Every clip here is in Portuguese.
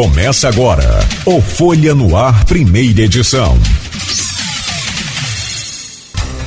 Começa agora o Folha no Ar, primeira edição.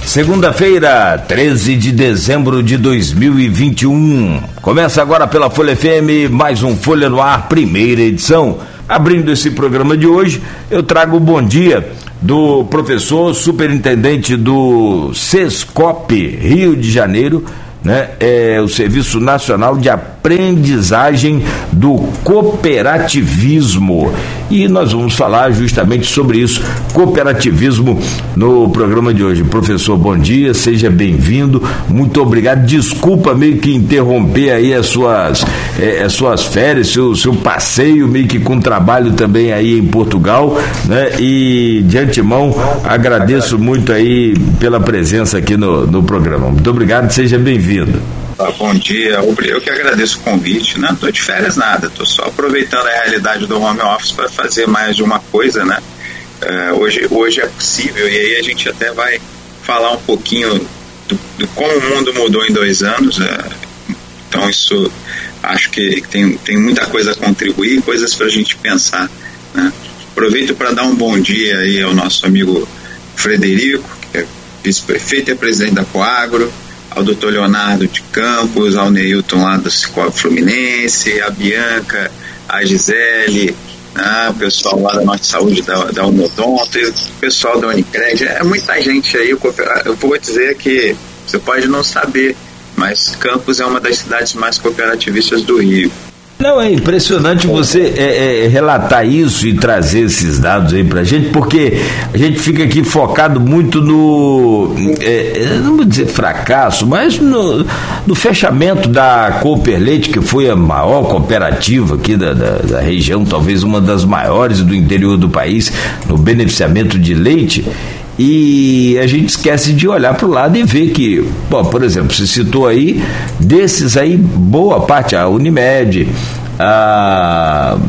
Segunda-feira, 13 de dezembro de 2021. Começa agora pela Folha FM, mais um Folha no Ar, primeira edição. Abrindo esse programa de hoje, eu trago o bom dia do professor superintendente do SESCOP Rio de Janeiro, né, é o Serviço Nacional de Aprendizagem do Cooperativismo. E nós vamos falar justamente sobre isso, cooperativismo, no programa de hoje. Professor, bom dia, seja bem-vindo, muito obrigado. Desculpa meio que interromper aí as suas, é, as suas férias, seu, seu passeio, meio que com trabalho também aí em Portugal, né? E de antemão agradeço muito aí pela presença aqui no, no programa. Muito obrigado, seja bem-vindo. Ah, bom dia, eu que agradeço o convite. Não estou de férias nada, estou só aproveitando a realidade do home office para fazer mais de uma coisa, né? Uh, hoje, hoje é possível e aí a gente até vai falar um pouquinho do, do como o mundo mudou em dois anos. Uh, então isso acho que tem, tem muita coisa a contribuir, coisas para a gente pensar. Né? Aproveito para dar um bom dia aí ao nosso amigo Frederico, que é vice-prefeito e presidente da Coagro ao doutor Leonardo de Campos, ao Neilton lá do Cicobi Fluminense, a Bianca, a Gisele, né, o pessoal lá da Norte Saúde da, da Unodonto, o pessoal da Unicred, é muita gente aí, eu vou dizer que você pode não saber, mas Campos é uma das cidades mais cooperativistas do Rio. Não, é impressionante você é, é, relatar isso e trazer esses dados aí pra gente, porque a gente fica aqui focado muito no, é, não vou dizer fracasso, mas no, no, fechamento da Cooper Leite, que foi a maior cooperativa aqui da, da, da região, talvez uma das maiores do interior do país, no beneficiamento de leite. E a gente esquece de olhar para o lado e ver que, bom, por exemplo, você citou aí, desses aí, boa parte, a Unimed, a,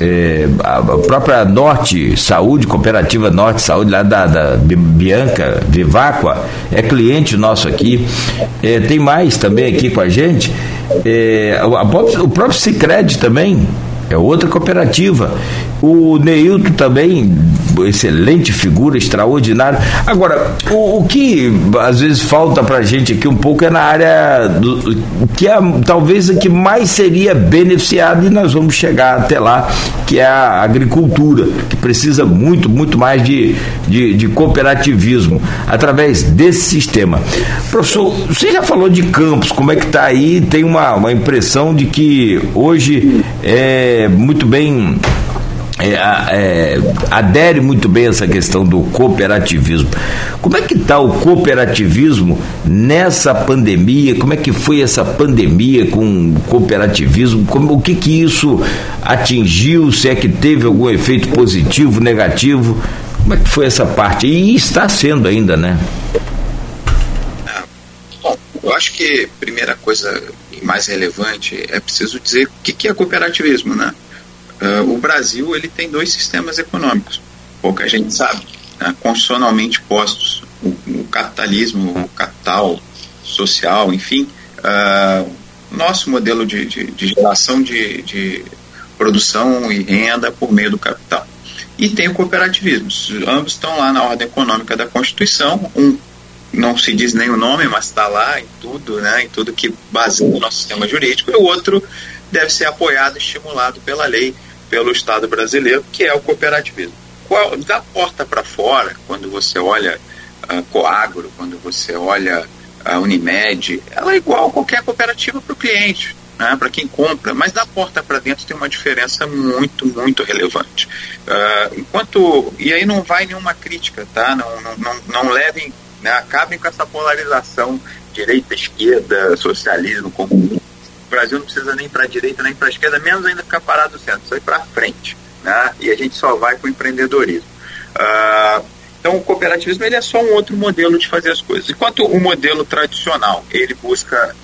é, a própria Norte Saúde, Cooperativa Norte Saúde, lá da, da Bianca Vivacqua, é cliente nosso aqui. É, tem mais também aqui com a gente. É, a, a, o próprio Cicred também é outra cooperativa. O Neilton também, excelente figura, extraordinário. Agora, o, o que às vezes falta para a gente aqui um pouco é na área do, que é talvez a que mais seria beneficiada e nós vamos chegar até lá, que é a agricultura, que precisa muito, muito mais de, de, de cooperativismo através desse sistema. Professor, você já falou de campos, como é que está aí? Tem uma, uma impressão de que hoje é muito bem é, é, adere muito bem essa questão do cooperativismo. Como é que está o cooperativismo nessa pandemia? Como é que foi essa pandemia com o cooperativismo? Como, o que que isso atingiu? Se é que teve algum efeito positivo, negativo? Como é que foi essa parte? E está sendo ainda, né? Bom, eu acho que a primeira coisa mais relevante é preciso dizer o que é cooperativismo, né? Uh, o Brasil ele tem dois sistemas econômicos, pouca gente sabe, né, constitucionalmente postos. O, o, capitalismo, o capital social, enfim, uh, nosso modelo de, de, de geração de, de, produção e renda por meio do capital. E tem o cooperativismo, ambos estão lá na ordem econômica da Constituição, um não se diz nem o nome, mas está lá em tudo, né, em tudo que baseia o nosso sistema jurídico, e o outro deve ser apoiado estimulado pela lei pelo Estado brasileiro, que é o cooperativismo. Qual, da porta para fora, quando você olha a Coagro, quando você olha a Unimed, ela é igual a qualquer cooperativa para o cliente, né, para quem compra, mas da porta para dentro tem uma diferença muito, muito relevante. Uh, enquanto e aí não vai nenhuma crítica, tá? Não, não, não, não levem, né, acabem com essa polarização direita, esquerda, socialismo, comunismo Brasil não precisa nem para a direita nem para a esquerda, menos ainda ficar parado no centro, precisa ir para frente. Né? E a gente só vai com o empreendedorismo. Uh, então, o cooperativismo ele é só um outro modelo de fazer as coisas. Enquanto o modelo tradicional ele busca,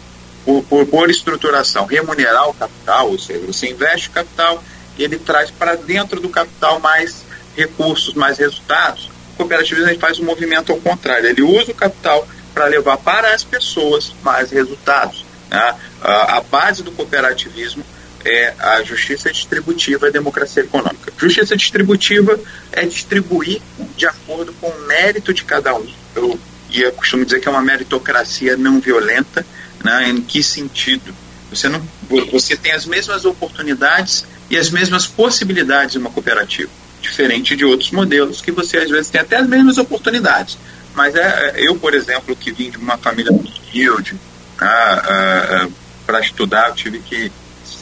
por, por, por estruturação, remunerar o capital, ou seja, você investe o capital e ele traz para dentro do capital mais recursos, mais resultados. O cooperativismo ele faz um movimento ao contrário, ele usa o capital para levar para as pessoas mais resultados. Né? A base do cooperativismo é a justiça distributiva e a democracia econômica. Justiça distributiva é distribuir de acordo com o mérito de cada um. Eu, e eu costumo dizer que é uma meritocracia não violenta. Né? Em que sentido? Você, não, você tem as mesmas oportunidades e as mesmas possibilidades em uma cooperativa, diferente de outros modelos que você às vezes tem até as mesmas oportunidades. Mas é, eu, por exemplo, que vim de uma família humilde, ah, ah, para estudar, eu tive que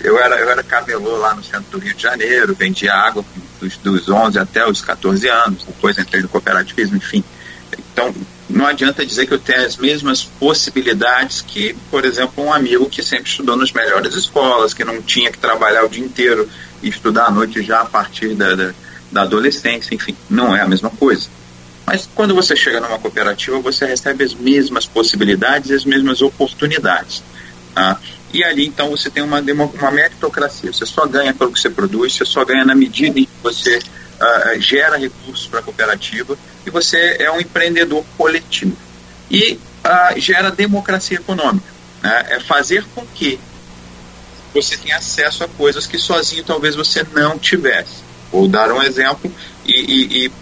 eu era, eu era camelô lá no centro do Rio de Janeiro, vendia água dos, dos 11 até os 14 anos, depois entrei no cooperativismo, enfim. Então, não adianta dizer que eu tenho as mesmas possibilidades que, por exemplo, um amigo que sempre estudou nas melhores escolas, que não tinha que trabalhar o dia inteiro e estudar à noite já a partir da, da, da adolescência, enfim, não é a mesma coisa. Mas quando você chega numa cooperativa, você recebe as mesmas possibilidades as mesmas oportunidades. Tá? E ali, então, você tem uma, uma meritocracia. Você só ganha pelo que você produz, você só ganha na medida em que você uh, gera recursos para a cooperativa e você é um empreendedor coletivo. E uh, gera democracia econômica. Né? É fazer com que você tenha acesso a coisas que sozinho talvez você não tivesse. Vou dar um exemplo e, e, e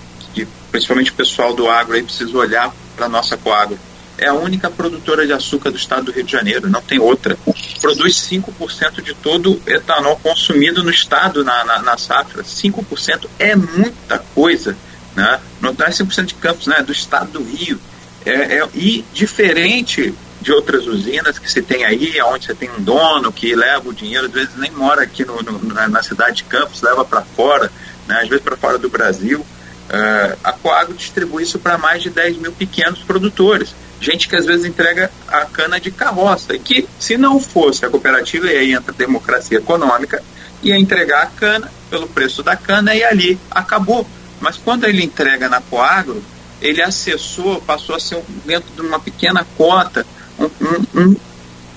principalmente o pessoal do agro aí precisa olhar para a nossa coagro é a única produtora de açúcar do estado do Rio de Janeiro, não tem outra. Produz 5% de todo o etanol consumido no estado na, na, na safra. 5% é muita coisa. Né? Não é 5% de Campos, né? Do estado do Rio. É, é, e diferente de outras usinas que você tem aí, onde você tem um dono que leva o dinheiro, às vezes nem mora aqui no, no, na, na, cidade de Campos, leva para fora, né? às vezes para fora do Brasil. Uh, a Coagro distribui isso para mais de 10 mil pequenos produtores gente que às vezes entrega a cana de carroça, e que se não fosse a cooperativa, e aí entra a democracia econômica, ia entregar a cana pelo preço da cana e ali acabou. Mas quando ele entrega na Coagro, ele acessou, passou a ser dentro de uma pequena cota, um, um,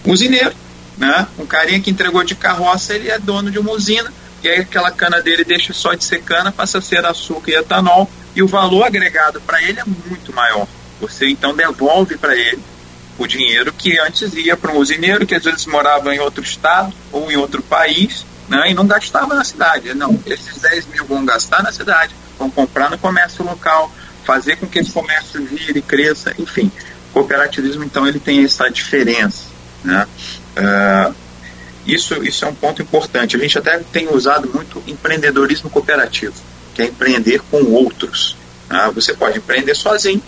um usineiro. Né? Um carinha que entregou de carroça, ele é dono de uma usina, e aí aquela cana dele deixa só de ser cana, passa a ser açúcar e etanol, e o valor agregado para ele é muito maior. Você então devolve para ele o dinheiro que antes ia para um usineiro que às vezes morava em outro estado ou em outro país né, e não gastava na cidade. Não, esses 10 mil vão gastar na cidade, vão comprar no comércio local, fazer com que esse comércio vire, cresça, enfim. O cooperativismo, então, ele tem essa diferença. Né? Uh, isso, isso é um ponto importante. A gente até tem usado muito empreendedorismo cooperativo, que é empreender com outros. Né? Você pode empreender sozinho,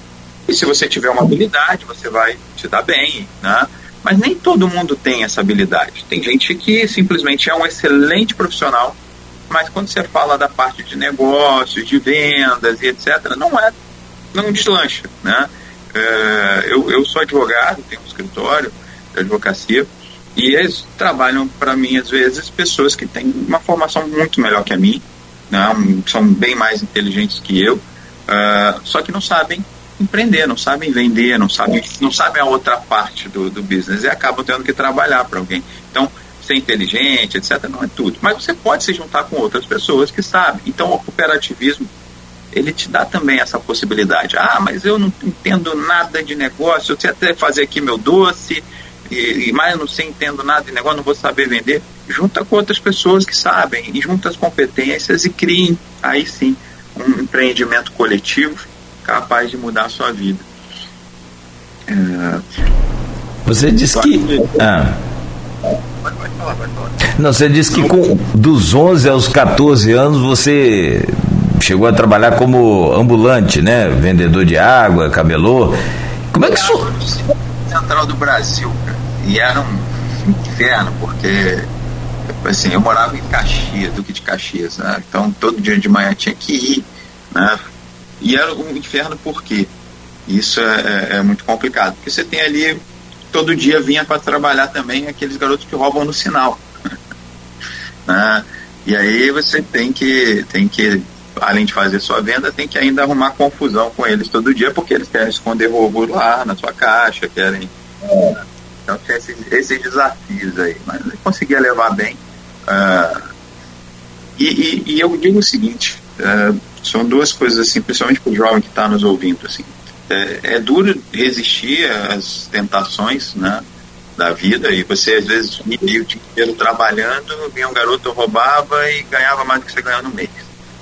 e se você tiver uma habilidade, você vai te dar bem, né? Mas nem todo mundo tem essa habilidade. Tem gente que simplesmente é um excelente profissional, mas quando você fala da parte de negócios, de vendas e etc., não é, não deslancha, né? É, eu, eu sou advogado, tenho um escritório de advocacia, e eles trabalham para mim, às vezes, pessoas que têm uma formação muito melhor que a minha, né? são bem mais inteligentes que eu, uh, só que não sabem empreender, não sabem vender, não sabem, não sabem a outra parte do, do business e acabam tendo que trabalhar para alguém. Então, ser inteligente, etc., não é tudo. Mas você pode se juntar com outras pessoas que sabem. Então, o cooperativismo, ele te dá também essa possibilidade. Ah, mas eu não entendo nada de negócio, eu sei até fazer aqui meu doce, e, e mas eu não sei, entendo nada de negócio, não vou saber vender. Junta com outras pessoas que sabem, e junta as competências e criem, aí sim, um empreendimento coletivo capaz de mudar a sua vida. É... Você disse que. Ah. Não, você disse que com, dos 11 aos 14 anos você chegou a trabalhar como ambulante, né? Vendedor de água, camelô. Como é que isso. Central do Brasil, E era um inferno, porque assim, eu morava em Caxias, Duque de Caxias, né? Então todo dia de manhã tinha que ir, né? E era um inferno por quê? Isso é, é, é muito complicado. Porque você tem ali, todo dia vinha para trabalhar também aqueles garotos que roubam no sinal. né? E aí você tem que, tem que, além de fazer sua venda, tem que ainda arrumar confusão com eles todo dia, porque eles querem esconder roubo lá na sua caixa, querem. Então tem esses, esses desafios aí. Mas eu conseguia levar bem. Uh, e, e, e, eu digo o seguinte: uh, são duas coisas assim, principalmente para o jovem que está nos ouvindo assim. É, é, duro resistir às tentações, né? da vida e você às vezes ia o dia inteiro trabalhando, vinha um garoto, roubava e ganhava mais do que você ganhava no mês.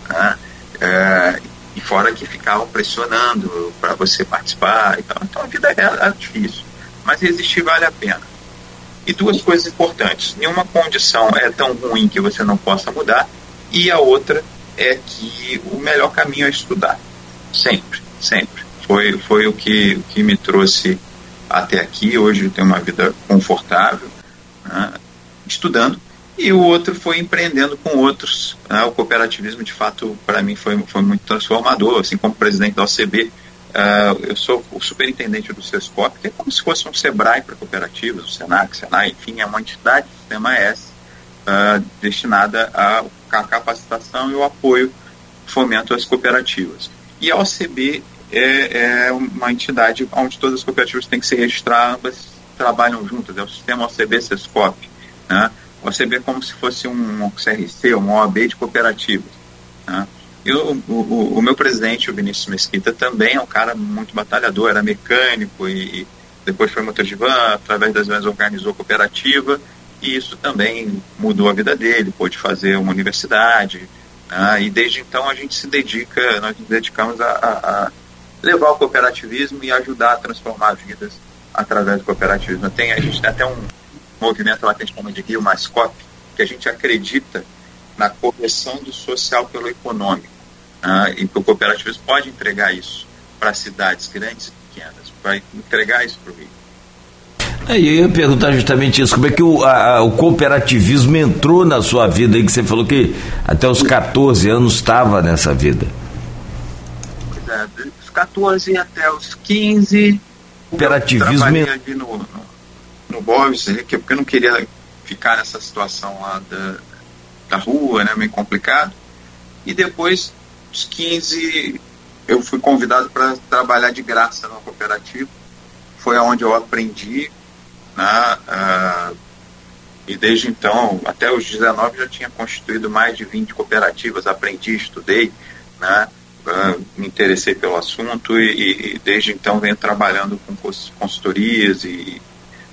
Né? É, e fora que ficavam pressionando para você participar. Então, então a vida é, é difícil, mas resistir vale a pena. E duas coisas importantes: nenhuma condição é tão ruim que você não possa mudar, e a outra é que o melhor caminho é estudar. Sempre, sempre. Foi, foi o, que, o que me trouxe até aqui. Hoje eu tenho uma vida confortável, né, estudando e o outro foi empreendendo com outros. Né? O cooperativismo, de fato, para mim foi, foi muito transformador. Assim como presidente da OCB, uh, ah, eu sou o superintendente do SESCOP, que é como se fosse um SEBRAE para cooperativas, o SENAC, SENAI, enfim, é uma entidade do sistema S uh, destinada à, à capacitação e o apoio, fomento às cooperativas. E a OCB é, é uma entidade onde todas as cooperativas têm que se registrar, ambas trabalham juntas, é o sistema OCB-SESCOP. Né? OCB é como se fosse um CRC, uma OAB de cooperativas. Né? E o, o, o, meu presidente, o Vinícius Mesquita, também é um cara muito batalhador, era mecânico e, depois foi motor de van, através das vezes organizou cooperativa e isso também mudou a vida dele, pôde fazer uma universidade né? e desde então a gente se dedica, nós nos dedicamos a, a, a levar o cooperativismo e ajudar a transformar vidas através do cooperativismo. Tem, a gente tem até um, movimento lá que a gente chama de Rio Mais Cop, que a gente acredita na correção do social pelo econômico. Né? E que o cooperativismo pode entregar isso para cidades grandes e pequenas, para entregar isso para o Rio. É, eu ia perguntar justamente isso, como é que o, a, o cooperativismo entrou na sua vida aí, que você falou que até os 14 anos estava nessa vida. Pois é, dos 14 até os 15, cooperativismo... Eu ali no, no no Boves, porque eu não queria ficar nessa situação lá da, da rua, né, meio complicado. E depois, dos 15, eu fui convidado para trabalhar de graça na cooperativa. Foi onde eu aprendi, né, uh, e desde então, até os 19, já tinha constituído mais de 20 cooperativas, aprendi, estudei, né, uh, me interessei pelo assunto e, e, desde então venho trabalhando com consultorias e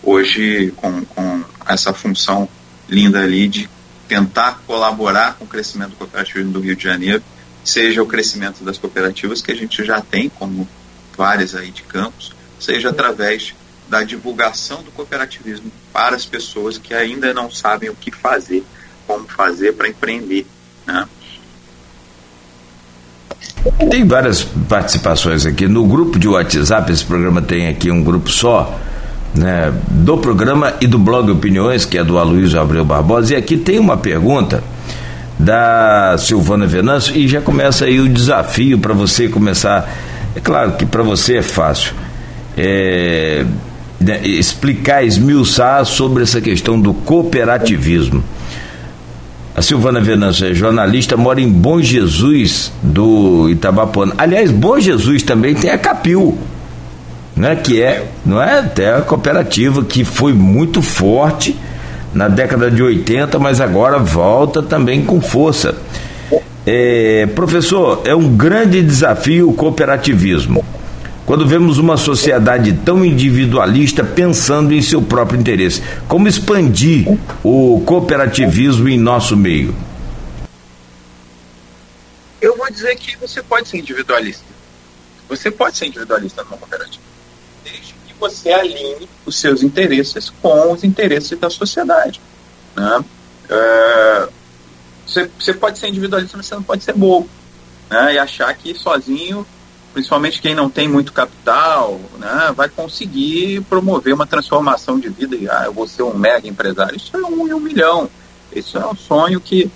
hoje com, com essa função linda ali de tentar colaborar com o crescimento do cooperativismo do Rio de Janeiro, seja o crescimento das cooperativas que a gente já tem, como várias aí de campos, seja através da divulgação do cooperativismo para as pessoas que ainda não sabem o que fazer, como fazer para empreender. Né? Tem várias participações aqui. No grupo de WhatsApp, esse programa tem aqui um grupo só né, do programa e do blog Opiniões, que é do Aloysio Abreu Barbosa. E aqui tem uma pergunta da Silvana Venâncio e já começa aí o desafio para você começar. É claro que para você é fácil. É, né, explicar, esmiuçar sobre essa questão do cooperativismo. A Silvana Venâncio é jornalista, mora em Bom Jesus do Itabapona. Aliás, Bom Jesus também tem a Capil né, que é, não é até a cooperativa que foi muito forte na década de 80, mas agora volta também com força. É, professor, é um grande desafio o cooperativismo. Quando vemos uma sociedade tão individualista pensando em seu próprio interesse, como expandir o cooperativismo em nosso meio? Eu vou dizer que você pode ser individualista. Você pode ser individualista numa cooperativa você alinhe os seus interesses com os interesses da sociedade. Né? É, você, você pode ser individualista, mas você não pode ser bobo. Né? E achar que sozinho, principalmente quem não tem muito capital, né, vai conseguir promover uma transformação de vida. E, ah, eu vou ser um mega empresário. Isso é um um milhão. Isso é um sonho que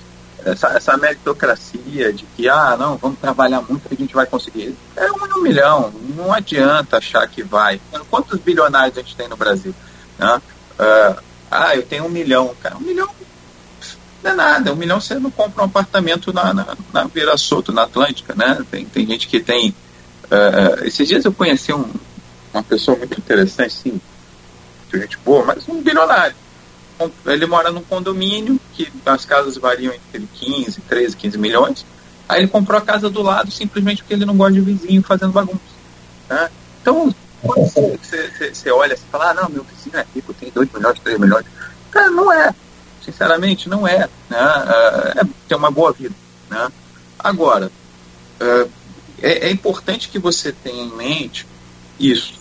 essa, essa meritocracia de que, ah, não, vamos trabalhar muito que a gente vai conseguir. É um milhão. Não adianta achar que vai. Quantos bilionários a gente tem no Brasil? Né? Uh, ah, eu tenho um milhão. Cara, um milhão não é nada. Um milhão você não compra um apartamento na, na, na Vira Soto, na Atlântica, né? Tem, tem gente que tem... Uh, esses dias eu conheci um, uma pessoa muito interessante, sim, gente boa, mas um bilionário ele mora num condomínio que as casas variam entre 15, 13, 15 milhões. Aí ele comprou a casa do lado simplesmente porque ele não gosta de vizinho fazendo bagunça. Né? Então, quando você, olha e fala, ah, não, meu vizinho é rico, tem 2 milhões, 3 milhões. Cara, não é. Sinceramente, não é. Né? É, tem uma boa vida. Né? Agora, é, é importante que você tenha em mente isso.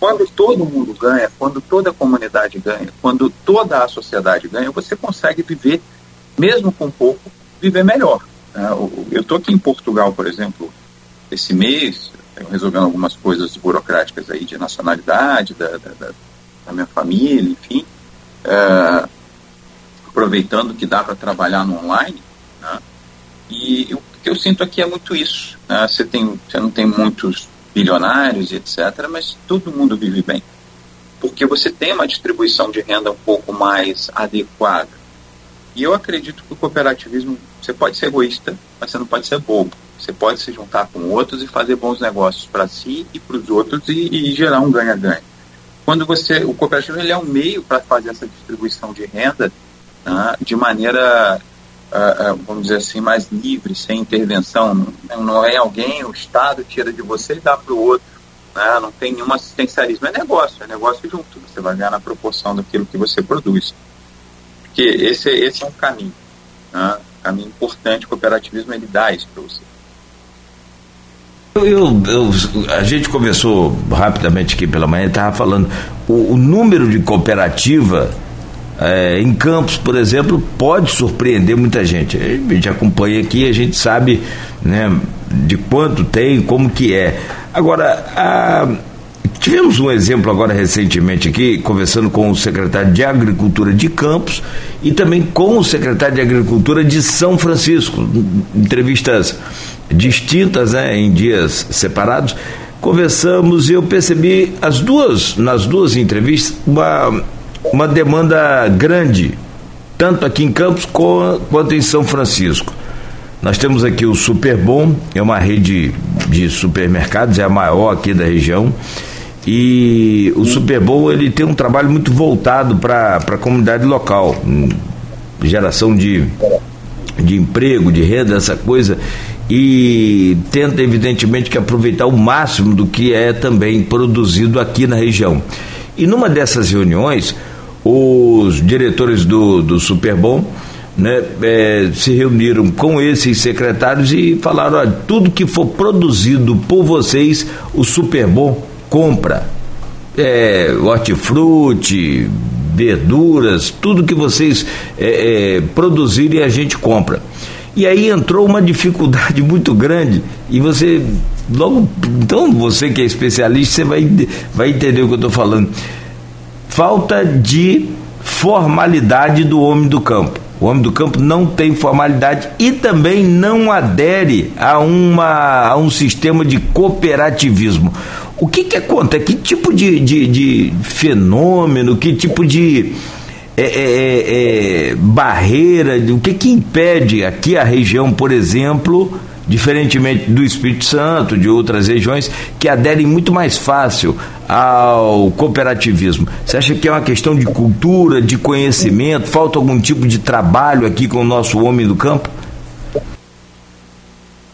Quando todo mundo ganha, quando toda a comunidade ganha, quando toda a sociedade ganha, você consegue viver, mesmo com pouco, viver melhor. Né? Eu estou aqui em Portugal, por exemplo, esse mês, resolvendo algumas coisas burocráticas aí de nacionalidade, da, da, da minha família, enfim. É, aproveitando que dá para trabalhar no online. Né? E o que eu sinto aqui é muito isso. Né? Você, tem, você não tem muitos bilionários etc., mas todo mundo vive bem. Porque você tem uma distribuição de renda um pouco mais adequada. E eu acredito que o cooperativismo, você pode ser egoísta, mas você não pode ser bobo. Você pode se juntar com outros e fazer bons negócios para si e para os outros e, e, gerar um ganha-ganha. Quando você, o cooperativo ele é um meio para fazer essa distribuição de renda né, de maneira uh, vamos dizer assim, mais livre, sem intervenção. Não, não é alguém, o Estado tira de você e dá para o outro. Né? Não tem nenhum assistencialismo, é negócio, é negócio junto. Você vai ganhar na proporção daquilo que você produz. Porque esse, esse é um caminho. Né? Um caminho importante, o cooperativismo ele dá isso para você. Eu, eu, a gente conversou rapidamente aqui pela manhã, estava falando, o, o número de cooperativa é, em Campos, por exemplo, pode surpreender muita gente. A gente acompanha aqui, a gente sabe né, de quanto tem, como que é. Agora, a, tivemos um exemplo agora recentemente aqui, conversando com o secretário de Agricultura de Campos e também com o secretário de Agricultura de São Francisco, entrevistas distintas, né, em dias separados. Conversamos e eu percebi as duas, nas duas entrevistas, uma uma demanda grande, tanto aqui em Campos quanto em São Francisco. Nós temos aqui o Superbom, é uma rede de supermercados, é a maior aqui da região. E o Superbom ele tem um trabalho muito voltado para a comunidade local, geração de, de emprego, de renda, essa coisa, e tenta evidentemente que aproveitar o máximo do que é também produzido aqui na região. E numa dessas reuniões, os diretores do, do Superbom né, é, se reuniram com esses secretários e falaram: olha, tudo que for produzido por vocês, o Superbom compra. É, hortifruti, verduras, tudo que vocês é, é, produzirem a gente compra. E aí entrou uma dificuldade muito grande e você logo então você que é especialista você vai, vai entender o que eu estou falando falta de formalidade do homem do campo. O homem do campo não tem formalidade e também não adere a, uma, a um sistema de cooperativismo. O que, que acontece? Que tipo de, de, de fenômeno, que tipo de é, é, é, é barreira, o que, que impede aqui a região, por exemplo, diferentemente do Espírito Santo, de outras regiões, que aderem muito mais fácil ao cooperativismo. Você acha que é uma questão de cultura, de conhecimento? Falta algum tipo de trabalho aqui com o nosso homem do campo?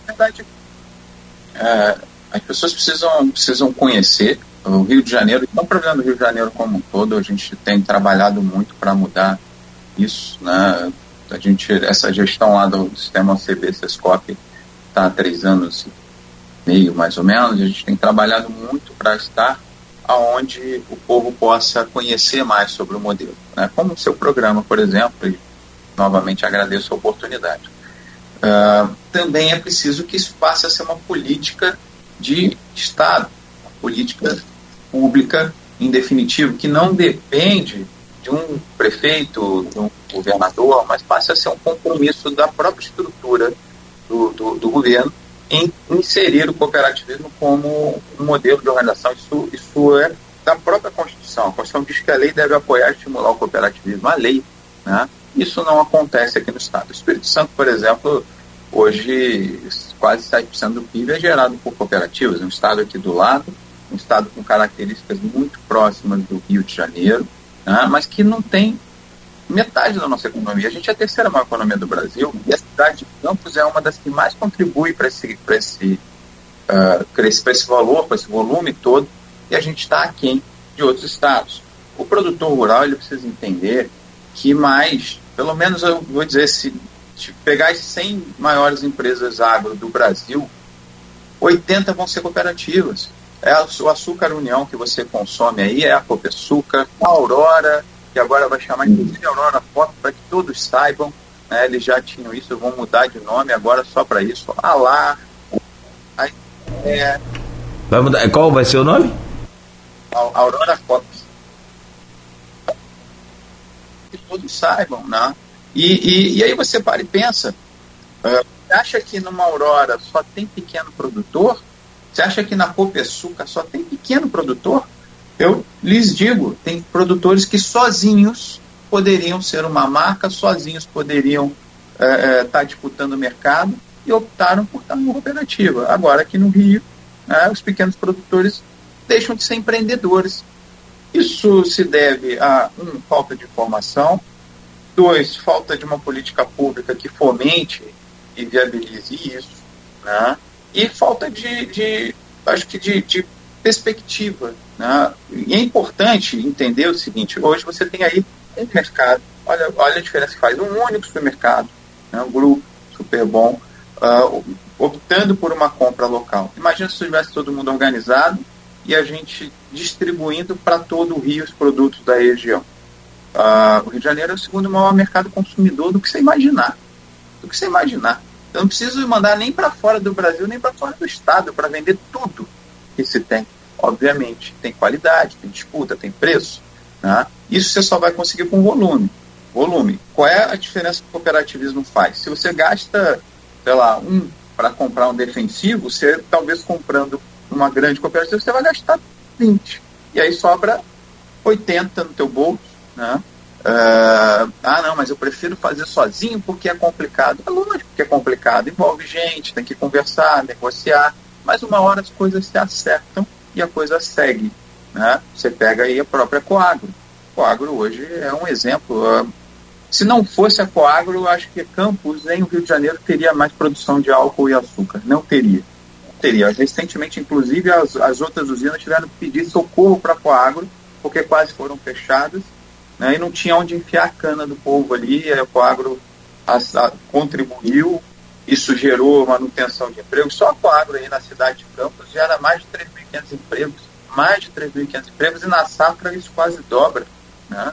Verdade. É, as pessoas precisam, precisam conhecer o Rio de Janeiro, não o problema do Rio de Janeiro como um todo, a gente tem trabalhado muito para mudar isso, né? A gente, essa gestão lá do sistema OCB, Sescop, está há três anos e meio, mais ou menos, a gente tem trabalhado muito para estar aonde o povo possa conhecer mais sobre o modelo. Né? Como o seu programa, por exemplo, e novamente agradeço a oportunidade. Uh, também é preciso que isso passe a ser uma política de Estado, uma política pública, em definitivo, que não depende de um prefeito, de um governador, mas passe a ser um compromisso da própria estrutura do, do, do governo em inserir o cooperativismo como um modelo de organização. Isso, isso é da própria Constituição. A Constituição diz que a lei deve apoiar e estimular o cooperativismo. A lei. Né? Isso não acontece aqui no Estado. O Espírito Santo, por exemplo, hoje quase 7% do PIB é gerado por cooperativas. Um Estado aqui do lado, um Estado com características muito próximas do Rio de Janeiro, né? mas que não tem metade da nossa economia. A gente é a terceira maior economia do Brasil e a cidade de Campos é uma das que mais contribui para esse, esse, uh, esse, valor, para esse volume todo e a gente está aquém de outros estados. O produtor rural ele precisa entender que mais, pelo menos eu vou dizer, se, pegar as 100 maiores empresas agro do Brasil, 80 vão ser cooperativas. É o açúcar União que você consome aí, é a Copeçúcar, a Aurora, que agora vai chamar inclusive Aurora Foto para que todos saibam, né, eles já tinham isso, vão mudar de nome agora só para isso. Ah lá, é... Vai mudar, qual vai ser o nome? A Aurora Foto que todos saibam, né? E, e, e aí você para e pensa, uh, acha que numa Aurora só tem pequeno produtor? Você acha que na Copeçuca só tem pequeno produtor? Eu lhes digo, tem produtores que sozinhos poderiam ser uma marca, sozinhos poderiam estar é, é, tá disputando o mercado e optaram por estar numa cooperativa. Agora, aqui no Rio, né, os pequenos produtores deixam de ser empreendedores isso se deve a, um, falta de informação, dois, falta de uma política pública que fomente e viabilize isso, né? e falta de, de acho que de, de perspectiva. Né? E é importante entender o seguinte, hoje você tem aí um mercado, olha, olha a diferença que faz, um único supermercado, né? um grupo super bom, uh, optando por uma compra local. Imagina se tivesse todo mundo organizado, e a gente distribuindo para todo o Rio os produtos da região. Uh, o Rio de Janeiro é o segundo maior mercado consumidor do que você imaginar. Do que você imaginar. Eu não preciso mandar nem para fora do Brasil, nem para fora do estado, para vender tudo que se tem. Obviamente, tem qualidade, tem disputa, tem preço. Né? Isso você só vai conseguir com volume. Volume. Qual é a diferença que o cooperativismo faz? Se você gasta, sei lá, um para comprar um defensivo, você talvez comprando uma grande cooperativa, você vai gastar 20. E aí sobra 80 no teu bolso, né? Uh, ah, não, mas eu prefiro fazer sozinho porque é complicado. É lógico que é complicado, envolve gente, tem que conversar, negociar, mas uma hora as coisas se acertam e a coisa segue. Né? Você pega aí a própria Coagro. Coagro hoje é um exemplo. Uh, se não fosse a Coagro, eu acho que Campos, em Rio de Janeiro, teria mais produção de álcool e açúcar. Não teria teria. Recentemente, inclusive, as, as outras usinas tiveram que pedir socorro para a Coagro, porque quase foram fechadas, né, e não tinha onde enfiar a cana do povo ali, a Coagro a, contribuiu, isso gerou manutenção de empregos. Só a Coagro aí na cidade de Campos gera mais de 3.500 empregos, mais de 3.500 empregos, e na safra isso quase dobra. Né?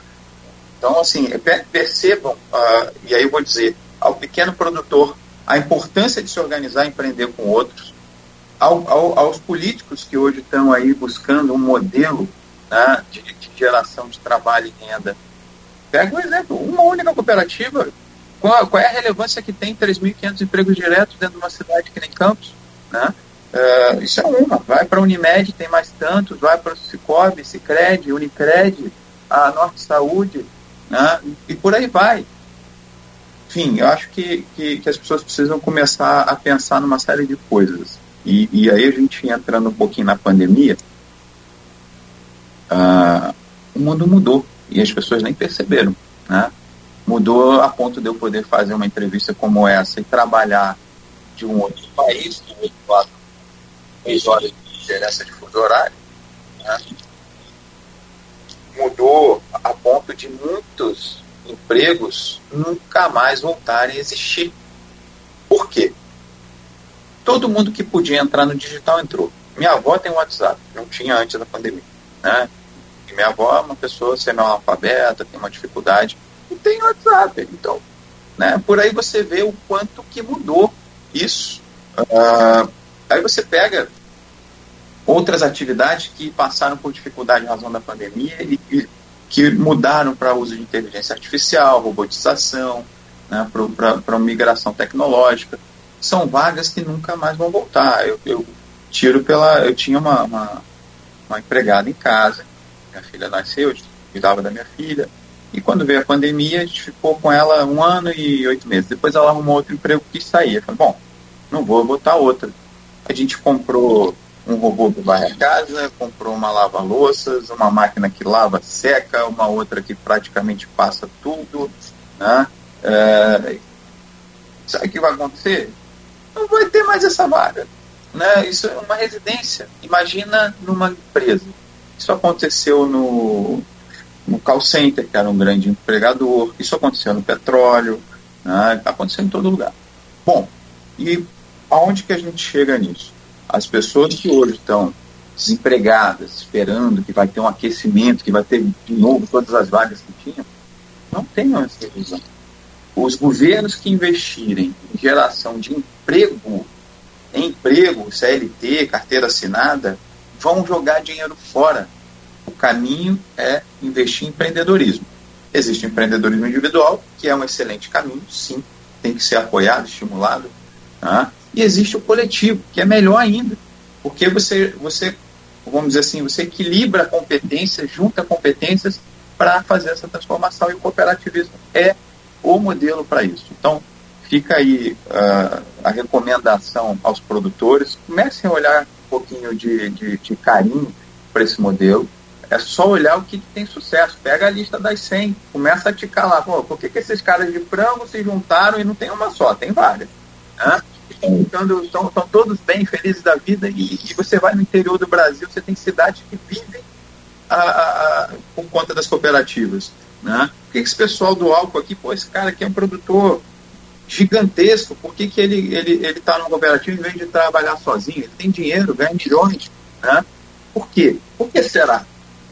Então, assim, percebam, uh, e aí eu vou dizer, ao pequeno produtor, a importância de se organizar e empreender com outros, ao, ao, aos políticos que hoje estão aí buscando um modelo né, de, de, geração de trabalho e renda. Pega um exemplo, uma única cooperativa, qual, qual é a relevância que tem 3.500 empregos diretos dentro de uma cidade que nem Campos? Né? Uh, isso é uma. Vai para a Unimed, tem mais tantos, vai para o Cicobi, Cicred, Unicred, a Norte Saúde, né? e por aí vai. Enfim, eu acho que, que, que as pessoas precisam começar a pensar numa série de coisas. E, e aí a gente entrando um pouquinho na pandemia, uh, o mundo mudou e as pessoas nem perceberam, né? Mudou a ponto de eu poder fazer uma entrevista como essa e trabalhar de um outro país, do outro lado, três horas de diferença de fuso horário. Né? Mudou a ponto de muitos empregos nunca mais voltarem a existir. Por quê? todo mundo que podia entrar no digital entrou. Minha avó tem WhatsApp, não tinha antes da pandemia. Né? E minha avó é uma pessoa semi-analfabeta, tem uma dificuldade, tem WhatsApp. Então, né, por aí você vê o quanto que mudou isso. Uh, aí você pega outras atividades que passaram por dificuldade em razão da pandemia e, que mudaram para uso de inteligência artificial, robotização, né, para migração tecnológica são vagas que nunca mais vão voltar. Eu, eu tiro pela. Eu tinha uma, uma, uma, empregada em casa, minha filha nasceu, eu cuidava da minha filha. E quando veio a pandemia, a gente ficou com ela um ano e oito meses. Depois ela arrumou outro emprego que saía. Falei, bom, não vou botar outra. A gente comprou um robô que varre a casa, comprou uma lava-louças, uma máquina que lava, seca, uma outra que praticamente passa tudo. Né? É, sabe o que vai acontecer? não vai ter mais essa vaga. Né? Isso é uma residência. Imagina numa empresa. Isso aconteceu no, no call center, que era um grande empregador, isso aconteceu no petróleo, né? aconteceu em todo lugar. Bom, e aonde que a gente chega nisso? As pessoas que hoje estão desempregadas, esperando que vai ter um aquecimento, que vai ter de novo todas as vagas que tinham, não tenham essa visão. Os governos que investirem em geração de emprego, emprego, CLT, carteira assinada, vão jogar dinheiro fora. O caminho é investir em empreendedorismo. Existe o empreendedorismo individual, que é um excelente caminho, sim, tem que ser apoiado, estimulado. Tá? E existe o coletivo, que é melhor ainda, porque você, você, vamos dizer assim, você equilibra competências, junta competências para fazer essa transformação e o cooperativismo é o modelo para isso. Então, fica aí uh, a recomendação aos produtores, comecem a olhar um pouquinho de, de, de carinho para esse modelo, é só olhar o que, tem sucesso. Pega a lista das 100, começa a ticar lá. Pô, por que, que esses caras de frango se juntaram e não tem uma só? Tem várias. Né? Estão, estão, estão todos bem, felizes da vida. E, e, você vai no interior do Brasil, você tem cidades que vivem a, a, a, por conta das cooperativas. Né? Por que esse pessoal do álcool aqui, pô, esse cara aqui é um produtor gigantesco, por que, que ele está ele, ele tá numa cooperativa em vez de trabalhar sozinho? Ele tem dinheiro, ganha milhões. Né? Por quê? Por que será?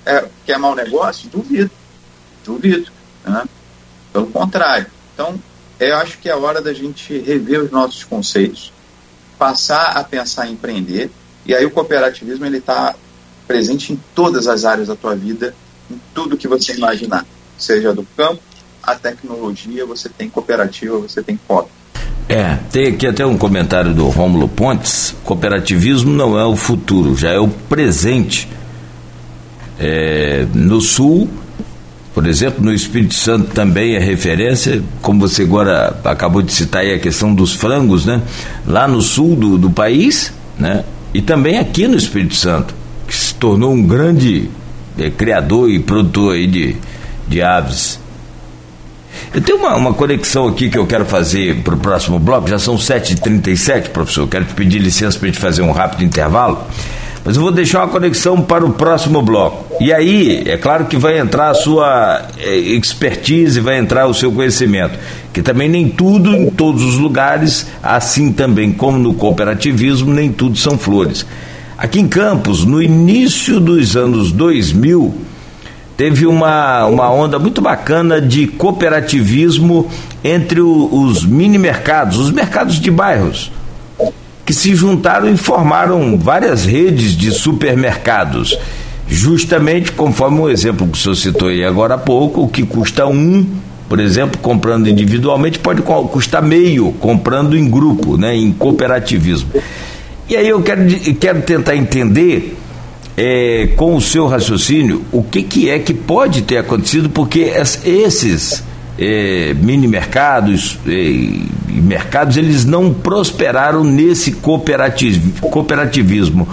É, que é mau negócio? Duvido. Duvido. Né? Pelo contrário. Então, eu acho que é hora da gente rever os nossos conceitos, passar a pensar em empreender, e aí o cooperativismo ele está presente em todas as áreas da tua vida, em tudo que você imaginar, seja do campo, a tecnologia, você tem cooperativa, você tem COP. É, tem aqui até um comentário do Rômulo Pontes: cooperativismo não é o futuro, já é o presente. É, no Sul, por exemplo, no Espírito Santo também é referência, como você agora acabou de citar aí a questão dos frangos, né? Lá no sul do, do país, né? E também aqui no Espírito Santo, que se tornou um grande é, criador e produtor aí de, de aves. Eu tenho uma, uma conexão aqui que eu quero fazer para o próximo bloco, já são 7h37, professor. Quero te pedir licença para a gente fazer um rápido intervalo. Mas eu vou deixar uma conexão para o próximo bloco. E aí, é claro que vai entrar a sua é, expertise, vai entrar o seu conhecimento. Que também nem tudo, em todos os lugares, assim também como no cooperativismo, nem tudo são flores. Aqui em Campos, no início dos anos 2000, teve uma, uma onda muito bacana de cooperativismo entre o, os mini mercados, os mercados de bairros, que se juntaram e formaram várias redes de supermercados. Justamente conforme o exemplo que o senhor citou aí agora há pouco, o que custa um, por exemplo, comprando individualmente, pode custar meio comprando em grupo, né, em cooperativismo. E aí eu quero, quero tentar entender é, com o seu raciocínio, o que, que é que pode ter acontecido, porque esses é, mini mercados e é, mercados eles não prosperaram nesse cooperativismo.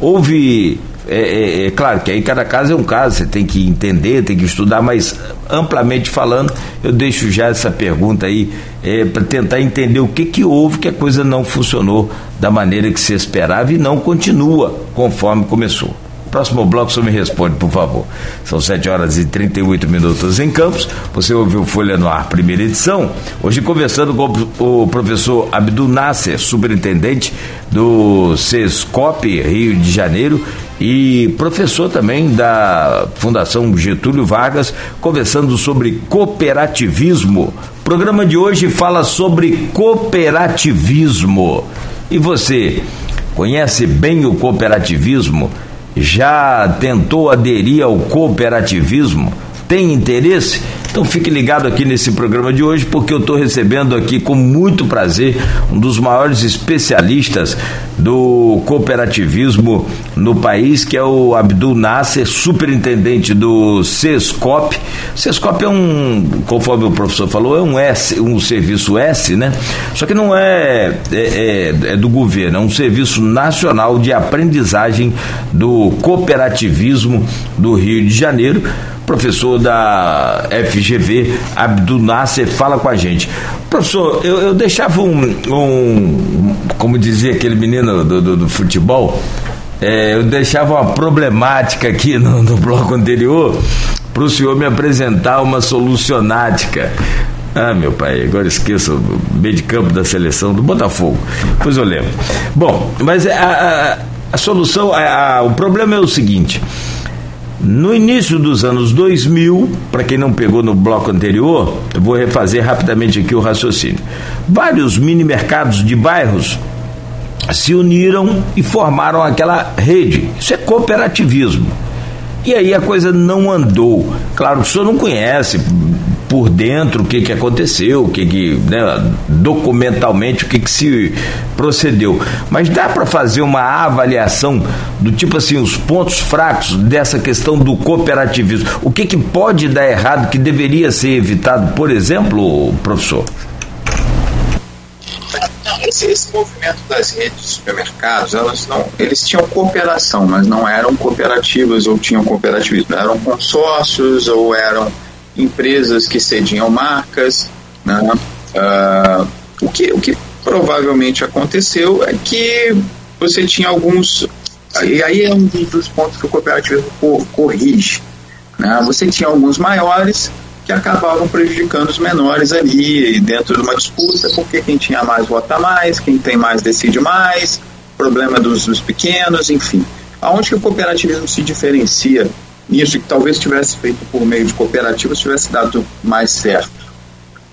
Houve é, é, é, claro que aí cada caso é um caso, você tem que entender, tem que estudar, mas amplamente falando, eu deixo já essa pergunta aí é, para tentar entender o que, que houve que a coisa não funcionou da maneira que se esperava e não continua conforme começou. Próximo bloco, você me responde, por favor. São 7 horas e 38 minutos em Campos. Você ouviu Folha no Ar, primeira edição. Hoje conversando com o professor Abdul Nasser, superintendente do CESCOP Rio de Janeiro e professor também da Fundação Getúlio Vargas, conversando sobre cooperativismo. O programa de hoje fala sobre cooperativismo. E você conhece bem o cooperativismo? Já tentou aderir ao cooperativismo? Tem interesse? Então fique ligado aqui nesse programa de hoje, porque eu estou recebendo aqui com muito prazer um dos maiores especialistas do cooperativismo no país, que é o Abdul Nasser, superintendente do CESCOP. CESCOP é um, conforme o professor falou, é um S, um serviço S, né? Só que não é, é, é, é do governo, é um serviço nacional de aprendizagem do cooperativismo do Rio de Janeiro professor da FGV, Abdul Nasser, fala com a gente. Professor, eu, eu deixava um, um, como dizia aquele menino do, do, do futebol, é, eu deixava uma problemática aqui no, no bloco anterior para o senhor me apresentar uma solucionática. Ah, meu pai, agora esqueço o meio de campo da seleção do Botafogo. Pois eu lembro. Bom, mas a, a, a solução, a, o problema é o seguinte. No início dos anos 2000, para quem não pegou no bloco anterior, eu vou refazer rapidamente aqui o raciocínio. Vários mini mercados de bairros se uniram e formaram aquela rede. Isso é cooperativismo. E aí a coisa não andou. Claro que o senhor não conhece por dentro o que, que aconteceu, o que, que né, documentalmente o que, que se procedeu. Mas dá para fazer uma avaliação do tipo assim, os pontos fracos dessa questão do cooperativismo. O que, que pode dar errado que deveria ser evitado, por exemplo, professor? esse, esse movimento das redes de supermercados, elas não, eles tinham cooperação, mas não eram cooperativas ou tinham cooperativismo, eram consórcios ou eram empresas que cediam marcas. Né? Uh, o, que, o que provavelmente aconteceu é que você tinha alguns. E aí é um dos pontos que o cooperativismo corrige. Né? Você tinha alguns maiores que acabavam prejudicando os menores ali dentro de uma disputa, porque quem tinha mais vota mais, quem tem mais decide mais, problema dos, dos pequenos, enfim. Aonde que o cooperativismo se diferencia nisso, que talvez tivesse feito por meio de cooperativas tivesse dado mais certo?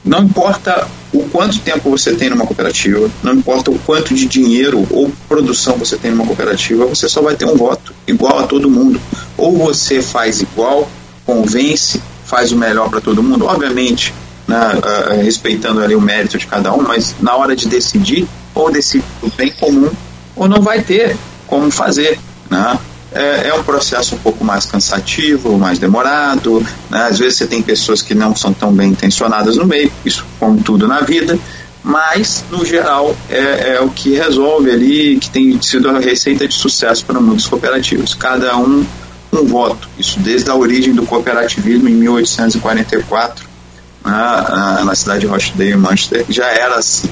Não importa o quanto tempo você tem numa cooperativa, não importa o quanto de dinheiro ou produção você tem numa cooperativa, você só vai ter um voto igual a todo mundo. Ou você faz igual, convence faz o melhor para todo mundo, obviamente, né, uh, respeitando ali o mérito de cada um, mas na hora de decidir, ou decide o bem comum, ou não vai ter como fazer. Né? É, é, um processo um pouco mais cansativo, mais demorado. Né? Às vezes você tem pessoas que não são tão bem intencionadas no meio, isso como tudo na vida, mas no geral é, é o que resolve ali, que tem sido a receita de sucesso para muitos cooperativos. Cada um um voto. Isso desde a origem do cooperativismo em 1844, na, na cidade de Rochdale, Manchester, já era assim.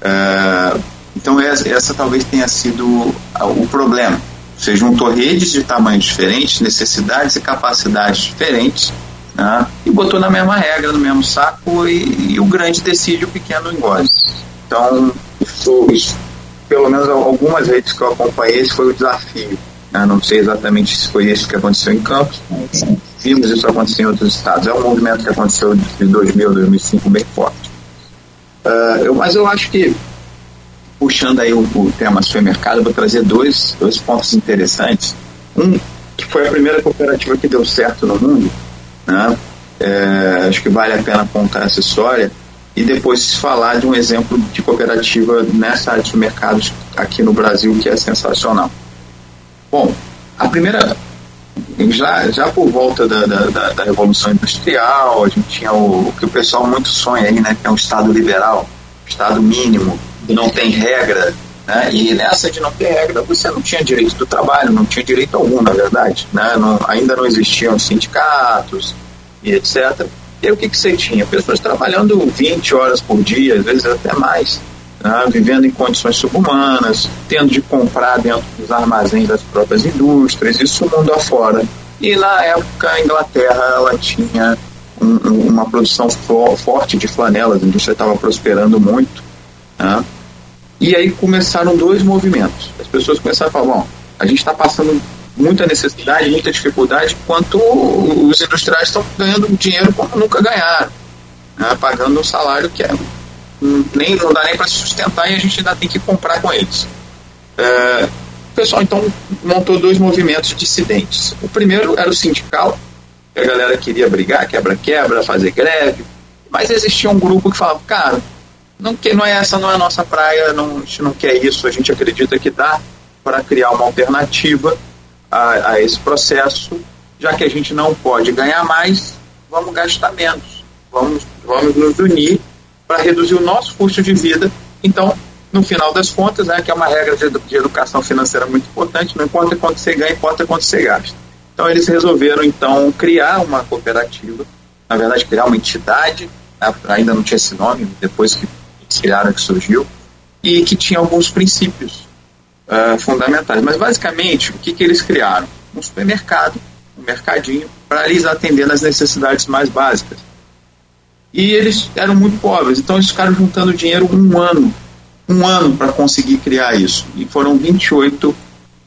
É, então essa, essa, talvez tenha sido o problema. Você juntou redes de tamanhos diferentes, necessidades e capacidades diferentes, né, e botou na mesma regra, no mesmo saco, e, e o grande decide, o pequeno engole. Então, isso, isso, pelo menos algumas redes que eu acompanhei, esse foi o desafio né? Não sei exatamente se foi isso que aconteceu em Campos, vimos isso acontecer em outros estados. É um movimento que aconteceu de 2000 a 2005 bem forte. Uh, eu, mas eu acho que, puxando aí o, o tema supermercado, eu vou trazer dois, dois pontos interessantes. Um, que foi a primeira cooperativa que deu certo no mundo, né? É, acho que vale a pena contar essa história e depois falar de um exemplo de cooperativa nessa área de supermercados aqui no Brasil que é sensacional. Bom, a primeira, já, já por volta da, da, da, Revolução Industrial, a gente tinha o, o, que o pessoal muito sonha aí, né, que é um Estado liberal, Estado mínimo, que não tem regra, né, e nessa de não ter regra, você não tinha direito do trabalho, não tinha direito algum, na verdade, né, não, ainda não existiam sindicatos e etc. E o que, que você tinha? Pessoas trabalhando 20 horas por dia, às vezes até mais, né, vivendo em condições subhumanas, tendo de comprar dentro dos armazéns das próprias indústrias, isso mundo afora. E na época a Inglaterra ela tinha um, uma produção for, forte de flanelas, a indústria estava prosperando muito. Né? E aí começaram dois movimentos. As pessoas começaram a falar: bom, a gente está passando muita necessidade, muita dificuldade, enquanto os industriais estão ganhando dinheiro como nunca ganharam, né? pagando um salário que é nem, não dá nem para se sustentar e a gente ainda tem que comprar com eles. É, o pessoal então montou dois movimentos dissidentes. O primeiro era o sindical, que a galera queria brigar, quebra-quebra, fazer greve, mas existia um grupo que falava, cara, não, que, não é essa não é a nossa praia, não, a gente não quer isso, a gente acredita que dá para criar uma alternativa a, a esse processo, já que a gente não pode ganhar mais, vamos gastar menos, vamos, vamos nos unir para reduzir o nosso custo de vida. Então, no final das contas, né, que é uma regra de, de educação financeira muito importante, não importa quanto você ganha, importa quanto você gasta. Então, eles resolveram, então, criar uma cooperativa, na verdade, criar uma entidade, né, ainda não tinha esse nome, depois que criaram que surgiu, e que tinha alguns princípios. uh, fundamentais. Mas basicamente, o que, que eles criaram? Um supermercado, um mercadinho, para eles atender nas necessidades mais básicas. E eles eram muito pobres, então eles ficaram juntando dinheiro um ano, um ano para conseguir criar isso. E foram 28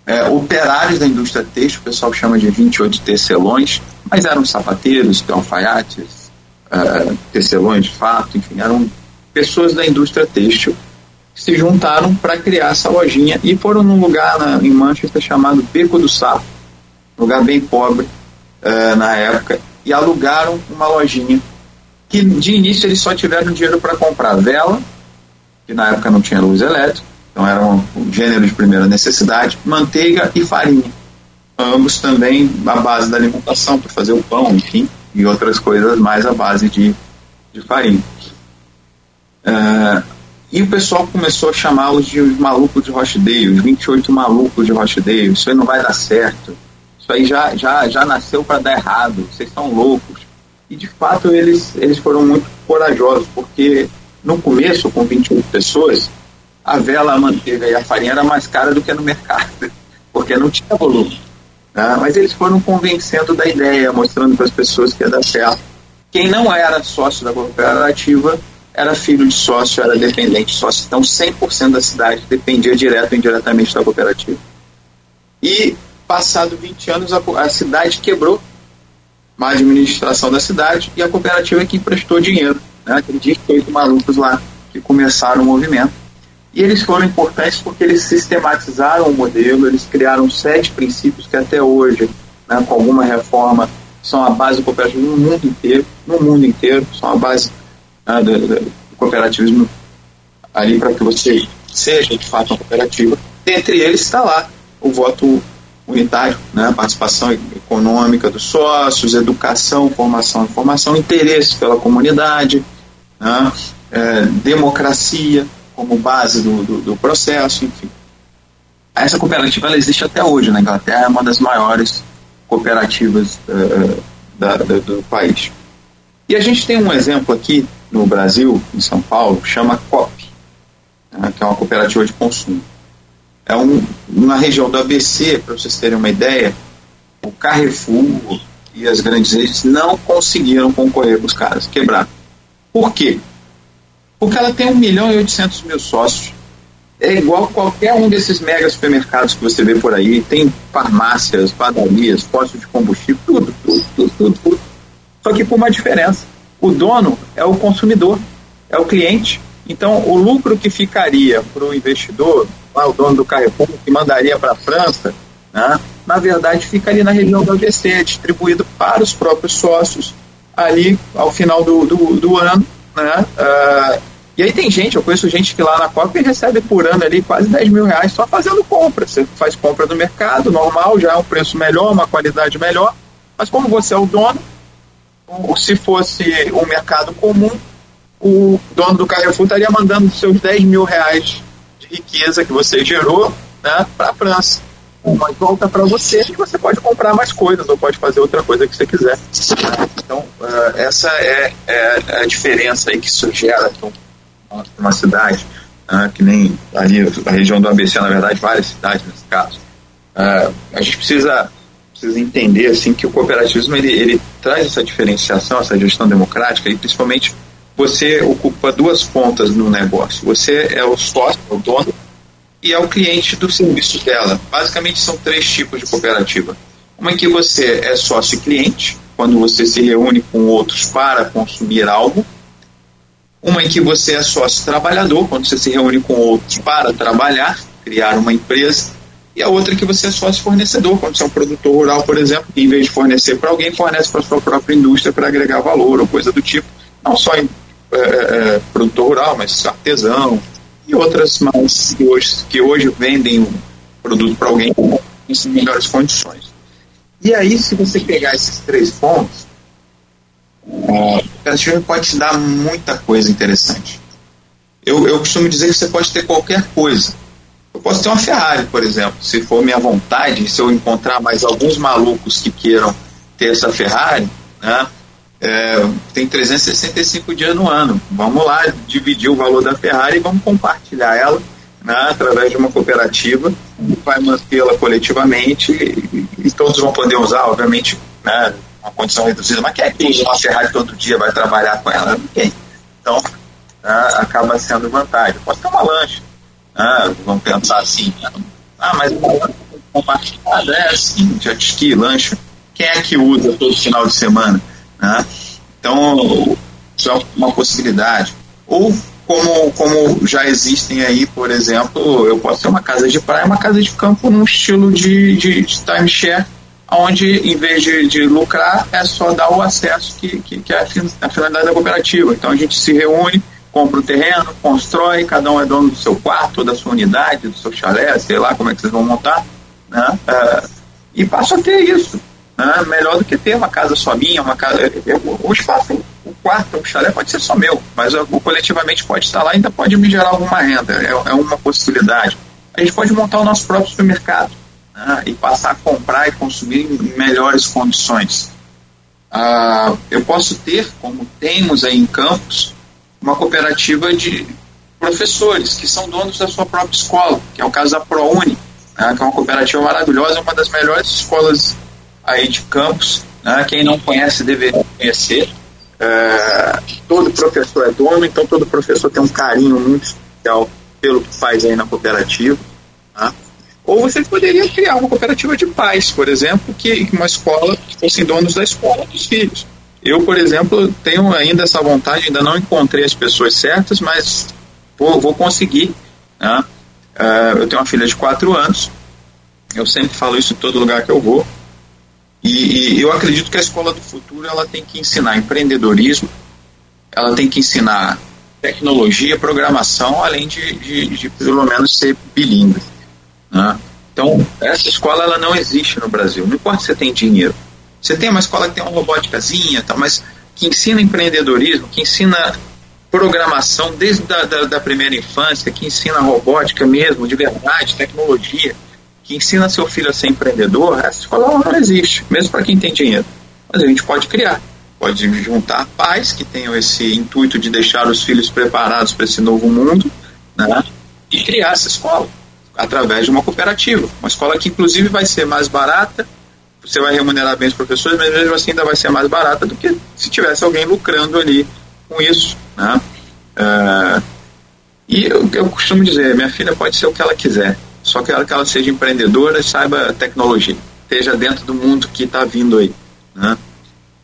é, operários da indústria têxtil, o pessoal chama de 28 tecelões, mas eram sapateiros, alfaiates, é, tecelões de fato, enfim, eram pessoas da indústria têxtil se juntaram para criar essa lojinha e foram num lugar na, em Manchester chamado Beco do Sapo, lugar bem pobre é, na época, e alugaram uma lojinha que de início eles só tiveram dinheiro para comprar vela, que na época não tinha luz elétrica, então eram um gênero de primeira necessidade, manteiga e farinha. Ambos também à base da alimentação, para fazer o pão, enfim, e outras coisas mais à base de, de farinha. Uh, e o pessoal começou a chamá-los de os malucos de Rochdale, os 28 malucos de Rochdale, isso aí não vai dar certo, isso aí já, já, já nasceu para dar errado, vocês são loucos. E de fato eles, eles foram muito corajosos, porque no começo, com 28 pessoas, a vela, a manteiga e a farinha era mais cara do que no mercado, porque não tinha volume. Né? Mas eles foram convencendo da ideia, mostrando para as pessoas que ia dar certo. Quem não era sócio da cooperativa era filho de sócio, era dependente de sócio. Então, 100% da cidade dependia direto ou indiretamente da cooperativa. E, passado 20 anos, a, a cidade quebrou a administração da cidade e a cooperativa é que emprestou dinheiro. Né? Aquele dia que oito malucos lá que começaram o movimento. E eles foram importantes porque eles sistematizaram o modelo, eles criaram sete princípios que até hoje, né, com alguma reforma, são a base do cooperativismo no mundo inteiro, no mundo inteiro, são a base né, do, do, cooperativismo ali para que você seja de fato uma cooperativa. Dentre eles está lá o voto unitário, né, participação econômica dos sócios, educação, formação, informação, interesse pela comunidade, né, é, democracia, como base do, do, do processo, enfim. Essa cooperativa ela existe até hoje na Inglaterra, é uma das maiores cooperativas uh, da, da, do país. E a gente tem um exemplo aqui no Brasil, em São Paulo, chama COP, né, que é uma cooperativa de consumo. É um, na região do ABC, para vocês terem uma ideia, o Carrefour e as grandes redes não conseguiram concorrer com os caras, quebraram. Por quê? Porque ela tem 1 milhão e 800 mil sócios. É igual qualquer um desses mega supermercados que você vê por aí. Tem farmácias, padarias, postos de combustível, tudo, tudo, tudo, tudo, tudo. Só que com uma diferença. O dono é o consumidor, é o cliente. Então, o lucro que ficaria para o investidor, o dono do Carrefour, que mandaria para a França, né, na verdade fica ali na região do ABC, distribuído para os próprios sócios ali ao final do, do, do ano né? Uh, e aí tem gente, eu conheço gente que lá na Copa recebe por ano ali quase 10 mil reais só fazendo compra. Você faz compra no mercado, normal, já é um preço melhor, uma qualidade melhor, mas como você é o dono, se fosse um mercado comum, o dono do Carrefour estaria mandando seus 10 mil reais de riqueza que você gerou né, para a França mas volta para você e você pode comprar mais coisas ou pode fazer outra coisa que você quiser. Então, uh, essa é, é, a diferença aí que isso gera uma cidade, uh, que nem ali a região do ABC, na verdade, várias cidades nesse caso. Uh, a gente precisa, precisa entender assim, que o cooperativismo ele, ele traz essa diferenciação, essa gestão democrática e principalmente você ocupa duas pontas no negócio. Você é o sócio, é o dono e é o cliente do serviço dela. Basicamente são três tipos de cooperativa. Uma em que você é sócio cliente, quando você se reúne com outros para consumir algo. Uma em que você é sócio trabalhador, quando você se reúne com outros para trabalhar, criar uma empresa. E a outra em que você é sócio fornecedor, quando você é um produtor rural, por exemplo, que em vez de fornecer para alguém, fornece para a sua própria indústria para agregar valor ou coisa do tipo. Não só em é, é, produtor rural, mas artesão, e outras mais que hoje, que hoje vendem o produto para alguém em melhores condições. E aí, se você pegar esses três pontos, o cooperativismo pode te dar muita coisa interessante. Eu, eu costumo dizer que você pode ter qualquer coisa. Eu posso ter uma Ferrari, por exemplo, se for minha vontade, se eu encontrar mais alguns malucos que queiram ter essa Ferrari, né, é, tem 365 dias no ano. Vamos lá dividir o valor da Ferrari e vamos compartilhar ela né, através de uma cooperativa, vai mantê-la coletivamente e, e, todos vão poder usar, obviamente, né, uma condição reduzida. Mas quem é que usa uma Ferrari todo dia vai trabalhar com ela? Ninguém. Então, né, acaba sendo vantagem. Pode ter uma lancha. Né, vamos pensar assim, ah, mas compartilhada é assim, jet ski, lancha. Quem é que usa todo final de semana? Né? Então, isso é uma possibilidade. Ou como, como já existem aí, por exemplo, eu posso ter uma casa de praia, uma casa de campo num estilo de, de, de timeshare, onde em vez de, de, lucrar, é só dar o acesso que, que, que é a finalidade da cooperativa. Então a gente se reúne, compra o terreno, constrói, cada um é dono do seu quarto, da sua unidade, do seu chalé, sei lá como é que vocês vão montar, né? Uh, e passa a ter isso. Né? Melhor do que ter uma casa só minha, uma casa. O espaço o quarto, o chalé pode ser só meu, mas o coletivamente pode estar lá e ainda pode me gerar alguma renda, é, é uma possibilidade. A gente pode montar o nosso próprio supermercado né, e passar a comprar e consumir em melhores condições. Ah, eu posso ter, como temos aí em Campos, uma cooperativa de professores que são donos da sua própria escola, que é o caso da ProUni, né, que é uma cooperativa maravilhosa, uma das melhores escolas aí de Campos. Né, quem não conhece deveria conhecer. É, todo professor é dono, então todo professor tem um carinho muito especial pelo que faz aí na cooperativa. Tá? Ou você poderia criar uma cooperativa de pais, por exemplo, que uma escola que fossem donos da escola dos filhos. Eu, por exemplo, tenho ainda essa vontade, ainda não encontrei as pessoas certas, mas vou, vou conseguir. Né? Uh, eu tenho uma filha de 4 anos, eu sempre falo isso em todo lugar que eu vou. E, e, eu acredito que a escola do futuro ela tem que ensinar empreendedorismo, ela tem que ensinar tecnologia, programação, além de, de, de pelo menos ser bilíngue. Né? Então, essa escola ela não existe no Brasil. Não importa se você tem dinheiro. Você tem uma escola que tem uma robóticazinha, tá, mas que ensina empreendedorismo, que ensina programação desde da, da, da primeira infância, que ensina robótica mesmo, de verdade, tecnologia que ensina seu filho a ser empreendedor, essa escola não existe, mesmo para quem tem dinheiro. Mas a gente pode criar, pode juntar pais que tenham esse intuito de deixar os filhos preparados para esse novo mundo, né? E criar essa escola através de uma cooperativa, uma escola que inclusive vai ser mais barata, você vai remunerar bem os professores, mas mesmo assim ainda vai ser mais barata do que se tivesse alguém lucrando ali com isso, né? Uh, e eu, eu costumo dizer, minha filha pode ser o que ela quiser, só quero que ela seja empreendedora e saiba tecnologia, esteja dentro do mundo que está vindo aí. Né?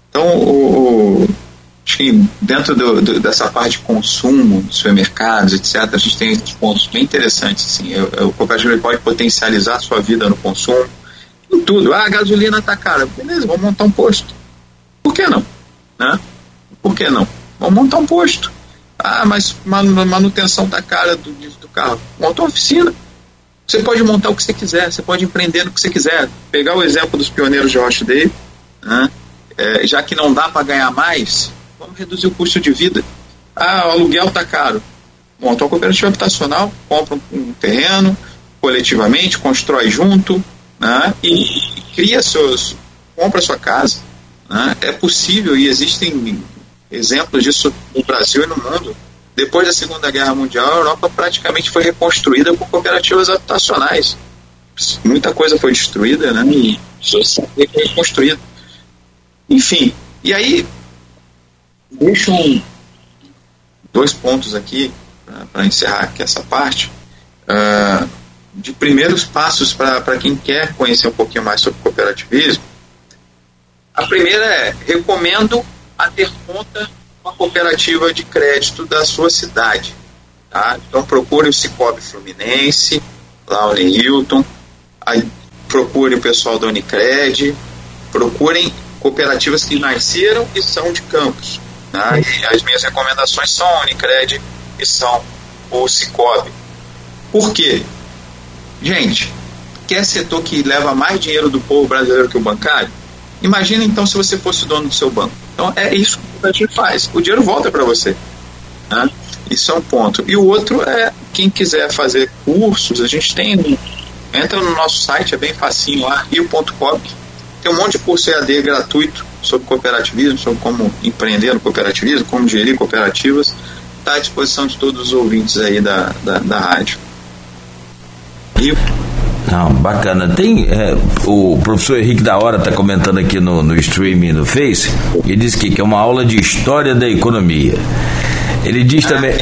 Então, o, que dentro do, do, dessa parte de consumo, supermercados, etc., a gente tem pontos bem interessantes. Assim. O, o cooperativa pode potencializar a sua vida no consumo, tudo. Ah, a gasolina está cara. Beleza, vamos montar um posto. Por que não? Né? Por que não? Vamos montar um posto. Ah, mas manutenção está cara do, do carro. Monta uma oficina. Você pode montar o que você quiser, você pode empreender no que você quiser. Pegar o exemplo dos pioneiros de Rochdale, né? é, já que não dá para ganhar mais, vamos reduzir o custo de vida. Ah, o aluguel está caro. Monta uma cooperativa habitacional, compra um terreno coletivamente, constrói junto né? e cria seus. compra sua casa. Né? É possível e existem exemplos disso no Brasil e no mundo. Depois da Segunda Guerra Mundial, a Europa praticamente foi reconstruída por cooperativas habitacionais. Muita coisa foi destruída, né? E foi reconstruída. Enfim, e aí deixo um, dois pontos aqui para encerrar aqui essa parte. Uh, de primeiros passos para quem quer conhecer um pouquinho mais sobre cooperativismo. A primeira é: recomendo a ter conta uma cooperativa de crédito da sua cidade. Tá? Então procure o Cicobi Fluminense, o Hilton, aí procure o pessoal da Unicred, procurem cooperativas que nasceram e são de campos. E as minhas recomendações são a Unicred e são o Cicobi. Por quê? Gente, quer setor que leva mais dinheiro do povo brasileiro que o bancário? Imagina então se você fosse dono do seu banco. Então é isso que a gente faz. O dinheiro volta para você. Né? Isso é um ponto. E o outro é quem quiser fazer cursos, a gente tem. Entra no nosso site, é bem facinho lá, rio.com. Tem um monte de curso EAD gratuito sobre cooperativismo, sobre como empreender no cooperativismo, como gerir cooperativas. Está à disposição de todos os ouvintes aí da, da, da rádio. Não, bacana. Tem é, o professor Henrique da Hora está comentando aqui no, no streaming no Face. Ele disse que, que é uma aula de história da economia. Ele diz também.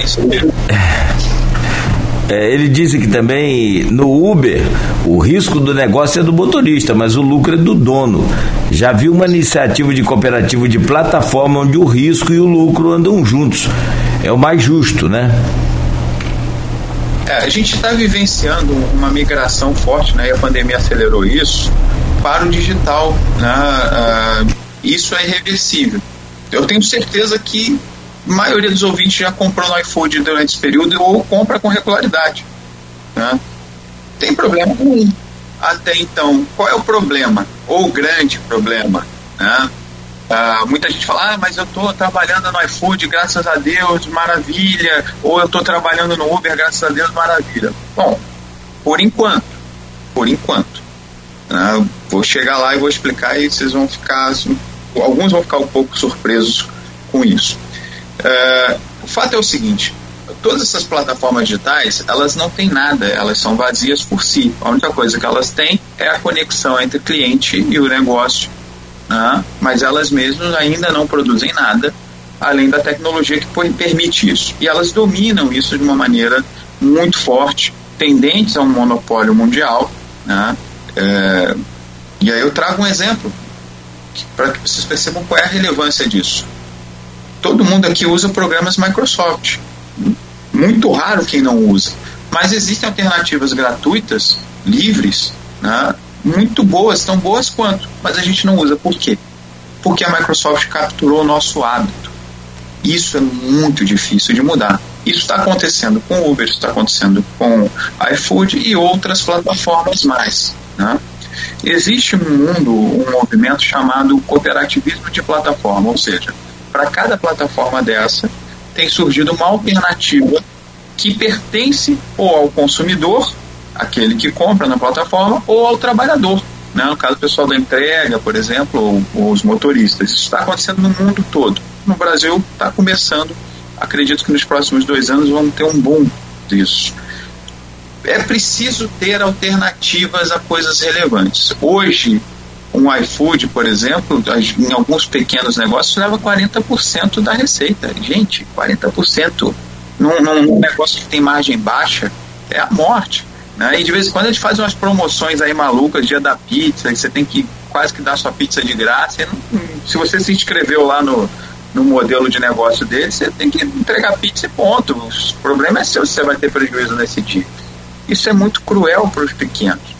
É, ele disse que também no Uber o risco do negócio é do motorista, mas o lucro é do dono. Já viu uma iniciativa de cooperativa de plataforma onde o risco e o lucro andam juntos. É o mais justo, né? É, a gente está vivenciando uma migração forte, né? E a pandemia acelerou isso para o digital, né? Uh, isso é irreversível. Eu tenho certeza que a maioria dos ouvintes já comprou no iFood durante esse período ou compra com regularidade. Né? Tem problema nenhum. Até então, qual é o problema? Ou o grande problema? Né? Uh, muita gente fala, ah, mas eu estou trabalhando no iFood, graças a Deus, maravilha. Ou eu estou trabalhando no Uber, graças a Deus, maravilha. Bom, por enquanto, por enquanto. Uh, vou chegar lá e vou explicar e vocês vão ficar, assim, alguns vão ficar um pouco surpresos com isso. Uh, o fato é o seguinte, todas essas plataformas digitais, elas não têm nada, elas são vazias por si. A única coisa que elas têm é a conexão entre cliente e o negócio né? mas elas mesmas ainda não produzem nada além da tecnologia que permite isso. E elas dominam isso de uma maneira muito forte, tendentes a um monopólio mundial. Né? É, e aí eu trago um exemplo para que vocês percebam qual é a relevância disso. Todo mundo aqui usa programas Microsoft. Muito raro quem não usa. Mas existem alternativas gratuitas, livres, né, muito boas, tão boas quanto, mas a gente não usa. Por quê? Porque a Microsoft capturou o nosso hábito. Isso é muito difícil de mudar. Isso está acontecendo com Uber, isso está acontecendo com iFood e outras plataformas mais. Né? Existe no mundo um movimento chamado cooperativismo de plataforma, ou seja, para cada plataforma dessa tem surgido uma alternativa que pertence ou ao consumidor aquele que compra na plataforma ou ao trabalhador. Né? No caso, pessoal da entrega, por exemplo, ou, ou os motoristas. Isso está acontecendo no mundo todo. No Brasil, está começando. Acredito que nos próximos dois anos vamos ter um boom disso. É preciso ter alternativas a coisas relevantes. Hoje, um iFood, por exemplo, em alguns pequenos negócios, leva 40% da receita. Gente, 40% num, num negócio que tem margem baixa é a morte. Né? E de vez em quando a gente faz umas promoções aí malucas, dia da pizza, que você tem que quase que dar sua pizza de graça. Não, se você se inscreveu lá no, no modelo de negócio dele, você tem que entregar pizza e ponto. O problema é seu se você vai ter prejuízo nesse dia. Isso é muito cruel para os pequenos.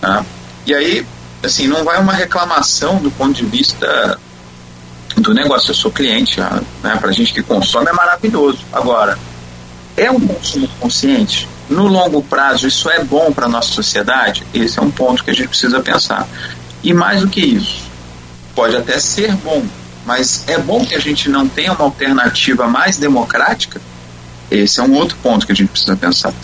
Tá? E aí, assim, não vai uma reclamação do ponto de vista do negócio. Eu sou cliente, né? para gente que consome é maravilhoso. Agora, é um consumo consciente? No longo prazo, isso é bom para a nossa sociedade? Esse é um ponto que a gente precisa pensar. E mais do que isso, pode até ser bom, mas é bom que a gente não tenha uma alternativa mais democrática? Esse é um outro ponto que a gente precisa pensar.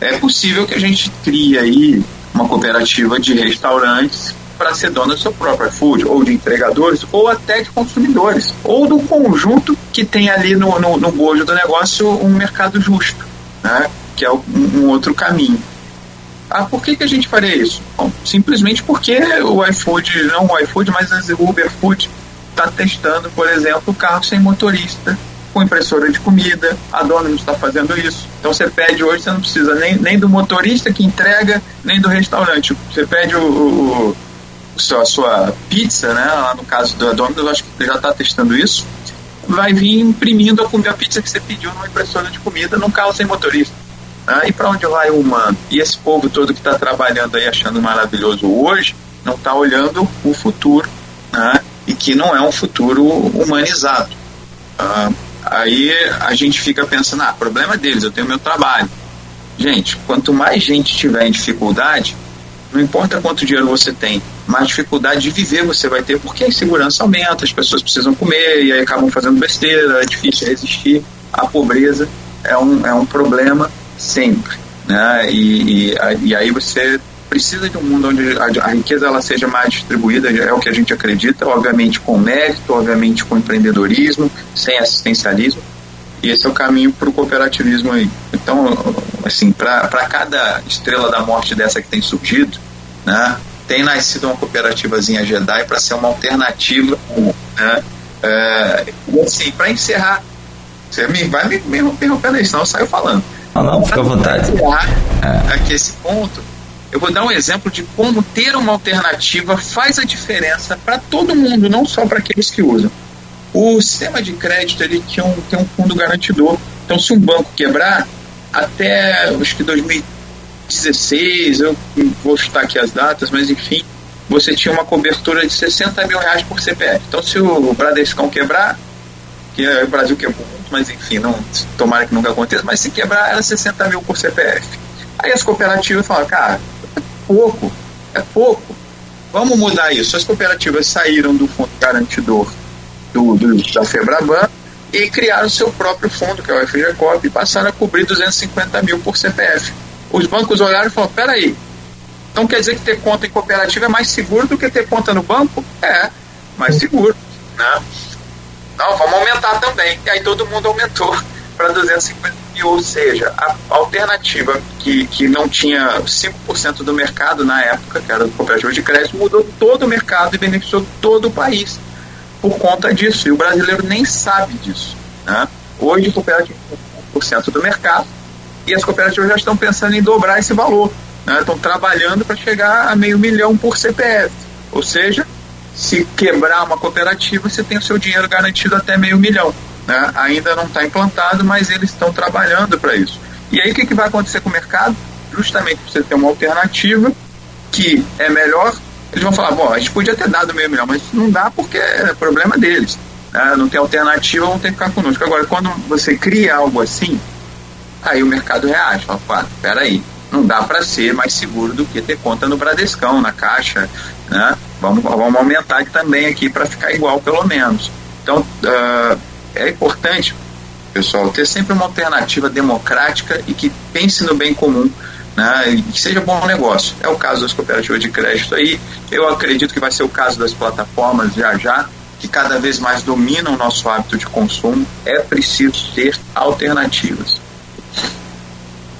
É possível que a gente crie aí uma cooperativa de restaurantes para ser dona do seu próprio food, ou de entregadores, ou até de consumidores, ou do conjunto que tem ali no, no, no bojo do negócio um mercado justo. Né? Que é um, um outro caminho. Ah, por que, que a gente faria isso? Bom, simplesmente porque o iFood, não o iFood, mas o Uber Food está testando, por exemplo, carro sem motorista, com impressora de comida, a dona está fazendo isso. Então você pede hoje, você não precisa nem, nem do motorista que entrega, nem do restaurante. Você pede o, o, o a sua pizza, né? Lá no caso da Domino's, acho que já está testando isso. Vai vir imprimindo a, a pizza que você pediu numa impressora de comida num carro sem motorista. Ah, e para onde vai o humano? E esse povo todo que está trabalhando aí achando maravilhoso hoje, não está olhando o futuro, né? e que não é um futuro humanizado. Ah, aí a gente fica pensando, ah, problema deles, eu tenho meu trabalho. Gente, quanto mais gente tiver em dificuldade, não importa quanto dinheiro você tem, mais dificuldade de viver você vai ter, porque a insegurança aumenta, as pessoas precisam comer e aí acabam fazendo besteira, é difícil resistir. A pobreza é um, é um problema sempre. Né? E, e, e aí você precisa de um mundo onde a, a, riqueza ela seja mais distribuída, é o que a gente acredita, obviamente com mérito, obviamente com empreendedorismo, sem assistencialismo. E esse é o caminho para o cooperativismo aí. Então, assim, para cada estrela da morte dessa que tem surgido, né, tem nascido uma cooperativazinha Jedi para ser uma alternativa. Né, é, e assim, para encerrar, você me, vai me, me interrompendo aí, senão eu saio falando. Não, não, fica à vontade. É. aqui esse ponto, eu vou dar um exemplo de como ter uma alternativa faz a diferença para todo mundo, não só para aqueles que usam. O sistema de crédito ele tinha um, tem um fundo garantidor. Então, se um banco quebrar, até acho que 2016, eu vou chutar aqui as datas, mas enfim, você tinha uma cobertura de 60 mil reais por CPF. Então, se o Bradescão quebrar, que o Brasil quebrou mas enfim, não, tomara que nunca aconteça, mas se quebrar, era 60 mil por CPF. Aí as cooperativas falam, cara, é pouco, é pouco. Vamos mudar isso. As cooperativas saíram do fundo garantidor do, do, da Febraban e criaram seu próprio fundo, que é o FGCOP, e passaram a cobrir 250 mil por CPF. Os bancos olharam e falaram: peraí, então quer dizer que ter conta em cooperativa é mais seguro do que ter conta no banco? É, mais seguro. Né? Não, vamos aumentar também. E aí todo mundo aumentou para 250 mil, ou seja, a alternativa que, que não tinha 5% do mercado na época, que era o cooperativa de crédito, mudou todo o mercado e beneficiou todo o país por conta disso. E o brasileiro nem sabe disso. Né? Hoje, o cooperativo é 1% do mercado e as cooperativas já estão pensando em dobrar esse valor. Né? Estão trabalhando para chegar a meio milhão por CPF. Ou seja, se quebrar uma cooperativa, você tem o seu dinheiro garantido até meio milhão. Né? Ainda não está implantado, mas eles estão trabalhando para isso. E aí o que, que vai acontecer com o mercado? Justamente você ter uma alternativa que é melhor eles vão falar, bom, a gente podia ter dado meio milhão, mas não dá porque é problema deles. Né? Não tem alternativa, vão ter que ficar conosco. Agora, quando você cria algo assim, aí o mercado reage, fala, peraí, não dá para ser mais seguro do que ter conta no Bradescão, na Caixa, né? Vamos, vamos aumentar também aqui para ficar igual, pelo menos. Então, uh, é importante, pessoal, ter sempre uma alternativa democrática e que pense no bem comum né, e que seja bom negócio. É o caso das cooperativas de crédito aí, eu acredito que vai ser o caso das plataformas já já, que cada vez mais dominam o nosso hábito de consumo. É preciso ter alternativas.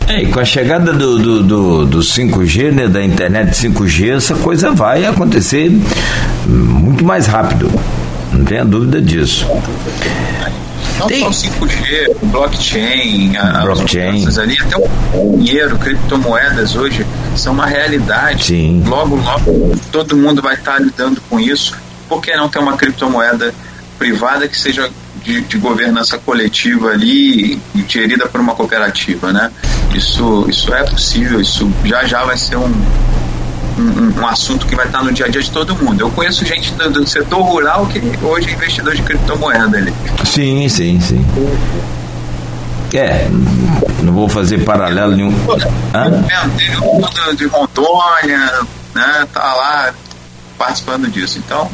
É, e com a chegada do, do, do, do 5G, né, da internet 5G, essa coisa vai acontecer muito mais rápido. Não tenha dúvida disso. Não Tem... só 5G, blockchain, blockchain. As ali, até o dinheiro, criptomoedas hoje são uma realidade. Sim. Logo, logo, todo mundo vai estar lidando com isso. Por que não ter uma criptomoeda privada que seja de, de, governança coletiva ali gerida por uma cooperativa, né? Isso, isso é possível, isso já já vai ser um, um, um, assunto que vai estar no dia a dia de todo mundo. Eu conheço gente do, do setor rural que hoje é investidor de criptomoeda ali. Sim, sim, sim. É, não vou fazer paralelo nenhum. Tem um de Rondônia, né? Tá lá participando disso. Então,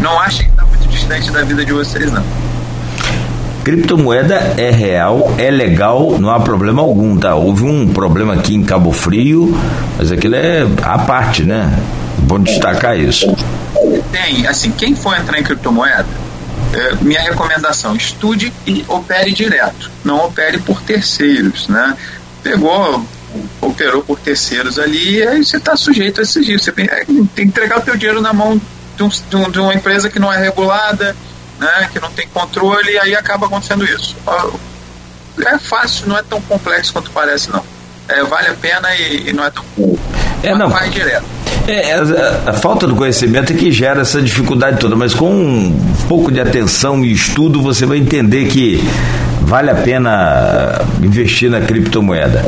não acho que está muito distante da vida de vocês, não. Criptomoeda é real, é legal, não há problema algum, tá? Houve um problema aqui em Cabo Frio, mas aquilo é a parte, né? Bom destacar isso. Tem, assim, quem for entrar em criptomoeda, é, minha recomendação, estude e opere direto, não opere por terceiros, né? Pegou, operou por terceiros ali, aí você está sujeito a esses dias. Você tem, é, tem que entregar o teu dinheiro na mão de, um, de uma empresa que não é regulada, né, que não tem controle, e aí acaba acontecendo isso. É fácil, não é tão complexo quanto parece, não. É, vale a pena e, e não é tão. É, não. Vai direto. É, a, a, falta do conhecimento é que gera essa dificuldade toda, mas com um pouco de atenção e estudo você vai entender que vale a pena investir na criptomoeda.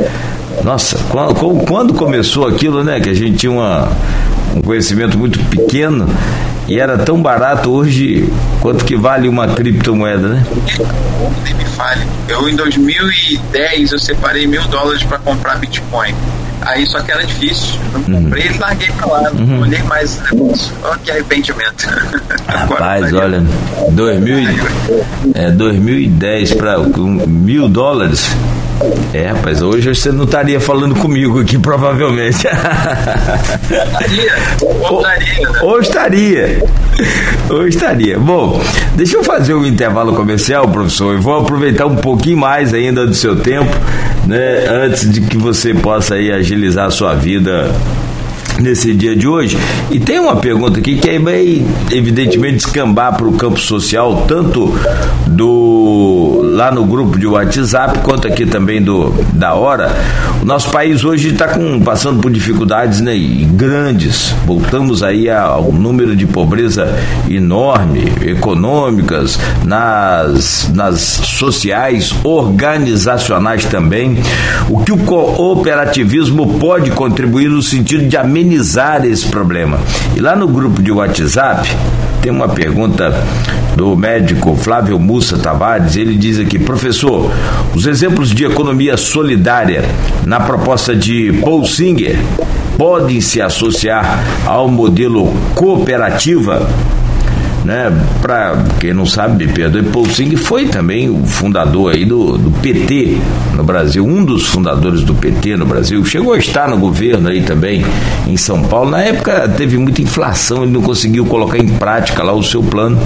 Nossa, quando, quando começou aquilo, né, que a gente tinha uma, um conhecimento muito pequeno e era tão barato hoje quanto que vale uma criptomoeda, né? Nem me fale. Eu em 2010 eu separei mil dólares para comprar Bitcoin. Aí só que era difícil. Não uhum. comprei e larguei pra lá. Não uhum. olhei mais o negócio. Olha que arrependimento. Rapaz, olha, 2000, é, 2010 para mil dólares É, rapaz, hoje você não estaria falando comigo aqui, provavelmente. Estaria. Ou estaria, né? Ou estaria. Ou estaria. Bom, deixa eu fazer um intervalo comercial, professor, e vou aproveitar um pouquinho mais ainda do seu tempo, né, antes de que você possa aí agilizar a sua vida nesse dia de hoje. E tem uma pergunta aqui que aí vai, evidentemente, descambar para o campo social, tanto do lá no grupo de WhatsApp, quanto aqui também do da hora. O nosso país hoje está passando por dificuldades né, grandes. Voltamos aí ao número de pobreza enorme, econômicas, nas, nas sociais, organizacionais também. O que o cooperativismo pode contribuir no sentido de amenizar esse problema. E lá no grupo de WhatsApp tem uma pergunta do médico Flávio Mussa Tavares, ele diz aqui, professor, os exemplos de economia solidária na proposta de Paul Singer podem se associar ao modelo cooperativa? né? Para quem não sabe, Pedro Paulsing foi também o fundador aí do, do PT no Brasil, um dos fundadores do PT no Brasil. Chegou a estar no governo aí também em São Paulo. Na época teve muita inflação, ele não conseguiu colocar em prática lá o seu plano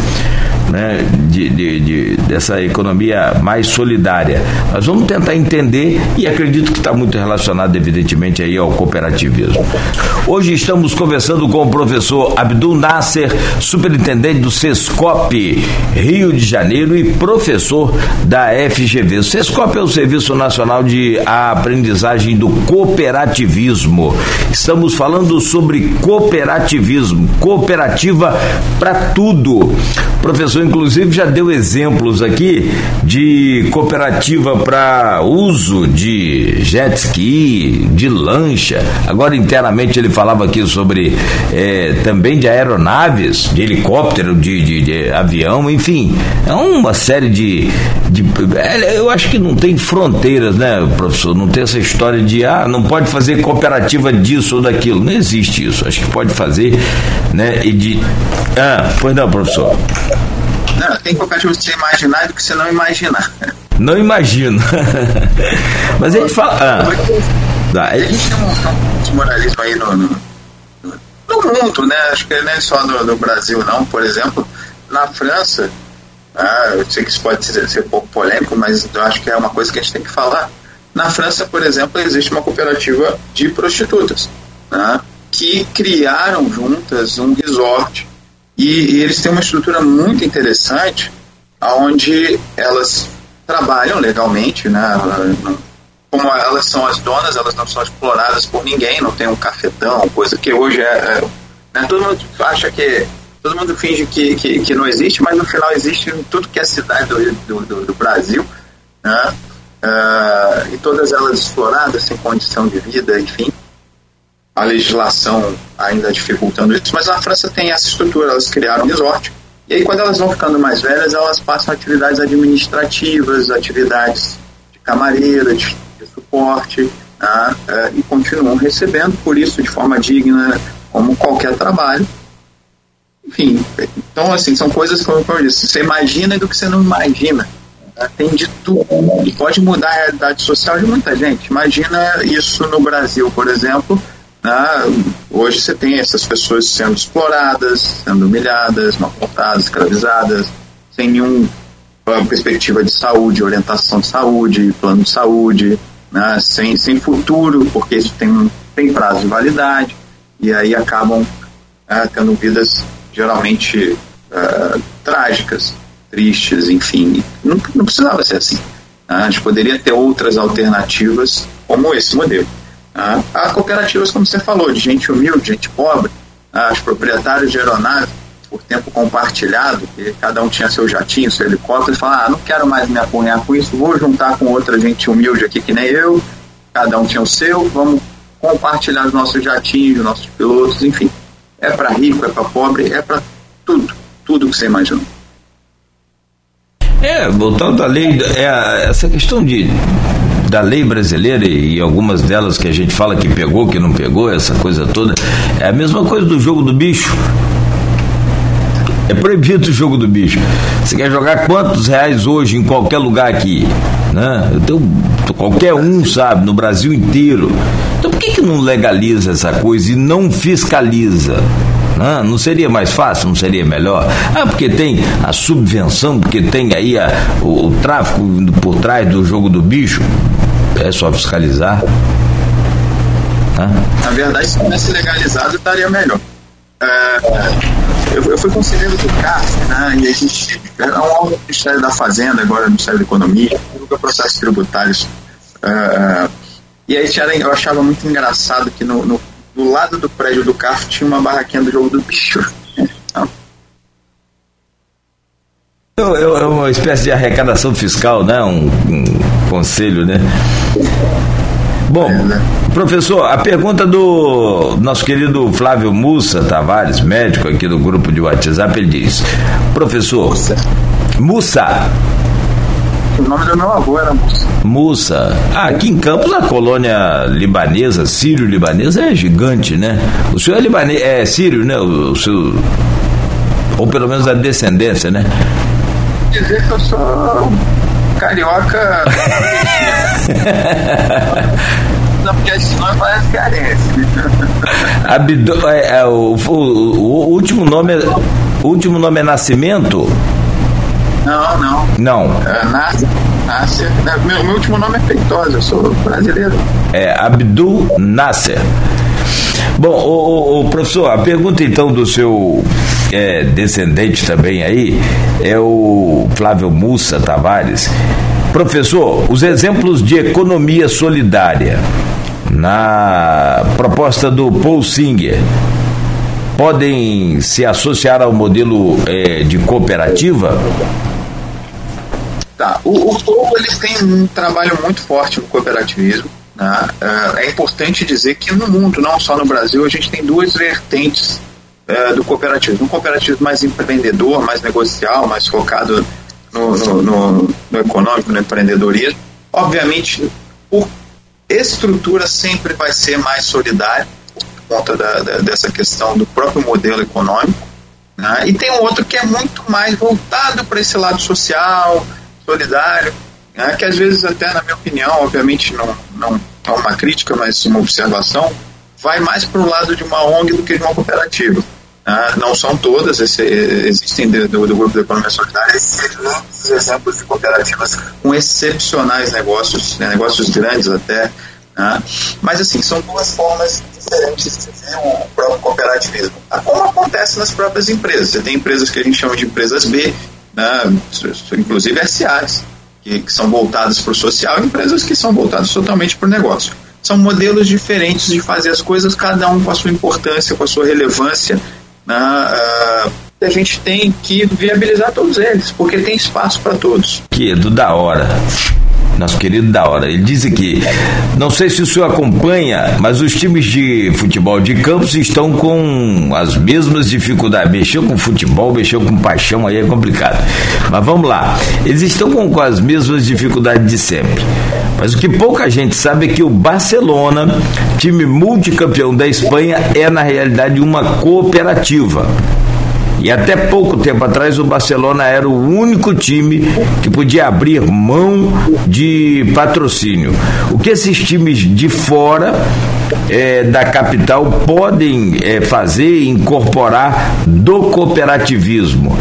né, de, de, de, dessa economia mais solidária. Nós vamos tentar entender e acredito que está muito relacionado, evidentemente, aí ao cooperativismo. Hoje estamos conversando com o professor Abdul Nasser, superintendente do SESCOP Rio de Janeiro e professor da FGV. O SESCOP é o Serviço Nacional de Aprendizagem do Cooperativismo. Estamos falando sobre cooperativismo, cooperativa para tudo. Professor, inclusive, já deu exemplos aqui de cooperativa para uso de jet ski, de lancha. Agora, internamente, ele falava aqui sobre é, também de aeronaves, de helicóptero, de, de, de, avião, enfim. É uma série de. de é, eu acho que não tem fronteiras, né, professor? Não tem essa história de, ah, não pode fazer cooperativa disso ou daquilo. Não existe isso. Acho que pode fazer, né? E de. Ah, pois não, professor. Não, tem cooperativa você imaginar do que você não imaginar. Não imagino. Mas a gente fala. Ah, a gente tem um, um moralismo aí no, no, no, mundo, né? Acho que é só no, no Brasil, não. Por exemplo, na França, ah, eu sei que isso pode ser, ser um pouco polêmico, mas eu acho que é uma coisa que a gente tem que falar. Na França, por exemplo, existe uma cooperativa de prostitutas né, que criaram juntas um resort e, e, eles têm uma estrutura muito interessante, onde elas trabalham legalmente, né? Como elas são as donas, elas não são exploradas por ninguém, não tem um cafetão, coisa que hoje é. é né? Todo mundo acha que. Todo mundo finge que, que, que, não existe, mas no final existe em tudo que é cidade do, do, do Brasil, né? Uh, e todas elas exploradas, sem condição de vida, enfim a legislação ainda dificultando isso, mas a França tem essa estrutura, elas criaram um resort. E aí, quando elas vão ficando mais velhas, elas passam atividades administrativas, atividades de camareira, de, de suporte, né, é, e continuam recebendo por isso de forma digna, como qualquer trabalho. Enfim, então, assim, são coisas, como eu disse, você imagina do que você não imagina. Né, tem de tudo. E pode mudar a realidade social de muita gente. Imagina isso no Brasil, por exemplo né? Hoje você tem essas pessoas sendo exploradas, sendo humilhadas, maltratadas, escravizadas, sem nenhuma perspectiva de saúde, orientação de saúde, plano de saúde, né? sem, sem futuro, porque isso tem, tem prazo de validade, e aí acabam né, tendo vidas geralmente uh, trágicas, tristes, enfim. Não, não precisava ser assim. Né? A gente poderia ter outras alternativas como esse modelo. Ah, há cooperativas, como você falou, de gente humilde, gente pobre, ah, os proprietários de aeronaves por tempo compartilhado, que cada um tinha seu jatinho, seu helicóptero, e fala, ah, não quero mais me apunhar com isso, vou juntar com outra gente humilde aqui que nem eu, cada um tinha o seu, vamos compartilhar os nossos jatinhos, os nossos pilotos, enfim. É para rico, é para pobre, é para tudo, tudo que você imaginou. É, voltando à lei, é, essa questão de da lei brasileira e algumas delas que a gente fala que pegou, que não pegou, essa coisa toda, é a mesma coisa do jogo do bicho. É proibido o jogo do bicho. Você quer jogar quantos reais hoje em qualquer lugar aqui? Né? Então, qualquer um sabe, no Brasil inteiro. Então por que, que não legaliza essa coisa e não fiscaliza? Não, não seria mais fácil, não seria melhor? Ah, porque tem a subvenção, porque tem aí a, o, o tráfico por trás do jogo do bicho. É só fiscalizar. Na verdade, se tivesse legalizado, estaria melhor. É, eu, eu, fui conselheiro do CAF, né, e a gente é um órgão do Ministério da Fazenda, agora do Ministério da Economia, nunca processos tributários. É, e aí eu achava muito engraçado que no, no, do lado do prédio do CAF tinha uma barraquinha do jogo do bicho. É uma espécie de arrecadação fiscal, né? Um, um conselho, né? Bom, professor, a pergunta do nosso querido Flávio Mussa Tavares, médico aqui do grupo de WhatsApp, ele diz: Professor, Mussa. Mussa. O nome do meu avô era Mussa. Mussa. Ah, aqui em Campos a colônia libanesa, sírio-libanesa, é gigante, né? O senhor é libanês, é sírio, né? O, o seu. Ou pelo menos a descendência, né? Dizer que eu sou carioca. Não, porque nome parece cearense. Abdo, é, é, o, o, o, último nome é, o último nome é Nascimento? Não, não. Não. É, nasce, nasce. Meu, meu último nome é Feitosa, eu sou brasileiro. É Abdul Nasser. Bom, o, o, professor, a pergunta então do seu é, descendente também aí é o Flávio Mussa Tavares. Professor, os exemplos de economia solidária na proposta do Paul Singer podem se associar ao modelo é, de cooperativa? Tá. O, o eles têm um trabalho muito forte no cooperativismo. Né? É, é importante dizer que no mundo, não só no Brasil, a gente tem duas vertentes é, do cooperativismo. Um cooperativismo mais empreendedor, mais negocial, mais focado no, no, no, no econômico, no empreendedorismo. Obviamente, por estrutura sempre vai ser mais solidária por conta da, da, dessa questão do próprio modelo econômico. Né? E tem um outro que é muito mais voltado para esse lado social, solidário, né? que às vezes até, na minha opinião, obviamente não, não é uma crítica, mas uma observação, vai mais para o lado de uma ONG do que de uma cooperativa. Ah, não são todas, esse, existem do, do, Grupo de Economia Solidária excelentes exemplos de cooperativas com excepcionais negócios, né, negócios grandes até. Né? Mas, assim, são duas formas diferentes de ver o próprio cooperativismo. Como acontece nas próprias empresas. Você tem empresas que a gente chama de empresas B, né, inclusive SAs, que, que são voltadas para o social, e empresas que são voltadas totalmente para o negócio. São modelos diferentes de fazer as coisas, cada um com a sua importância, com a sua relevância né, uh, a gente tem que viabilizar todos eles, porque tem espaço para todos. Que do da hora nosso querido da hora. Ele diz aqui: não sei se o senhor acompanha, mas os times de futebol de campos estão com as mesmas dificuldades. Mexeu com futebol, mexeu com paixão, aí é complicado. Mas vamos lá. Eles estão com, com as mesmas dificuldades de sempre. Mas o que pouca gente sabe é que o Barcelona, time multicampeão da Espanha, é na realidade uma cooperativa. E até pouco tempo atrás o Barcelona era o único time que podia abrir mão de patrocínio. O que esses times de fora é, da capital podem é, fazer incorporar do cooperativismo.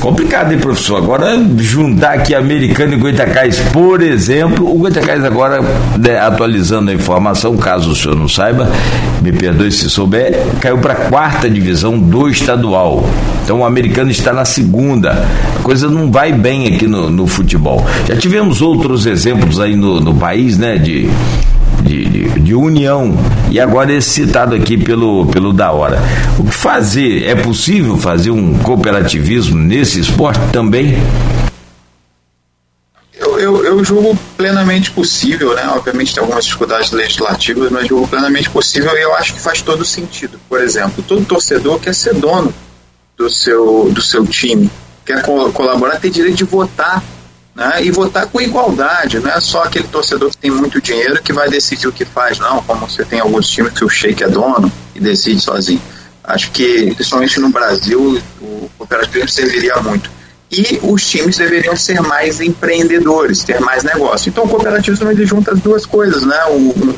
Complicado, hein, professor? Agora, juntar aqui Americano e Goitacás, por exemplo, o Goitacás agora, né, atualizando a informação, caso o senhor não saiba, me perdoe se souber, caiu para a quarta divisão do estadual. Então o americano está na segunda. A coisa não vai bem aqui no, no futebol. Já tivemos outros exemplos aí no, no país, né, de de, de, união. E agora esse citado aqui pelo, pelo da hora. O que fazer? É possível fazer um cooperativismo nesse esporte também? Eu, eu, eu julgo plenamente possível, né? Obviamente tem algumas dificuldades legislativas, mas julgo plenamente possível e eu acho que faz todo sentido. Por exemplo, todo torcedor quer ser dono do seu, do seu time, quer colaborar, tem direito de votar né, e votar com igualdade, não é só aquele torcedor que tem muito dinheiro que vai decidir o que faz, não, como você tem alguns times que o Sheik é dono e decide sozinho. Acho que, principalmente no Brasil, o cooperativismo serviria muito. e os times deveriam ser mais empreendedores, ter mais negócio. Então, o cooperativismo ele junta as duas coisas, né? O,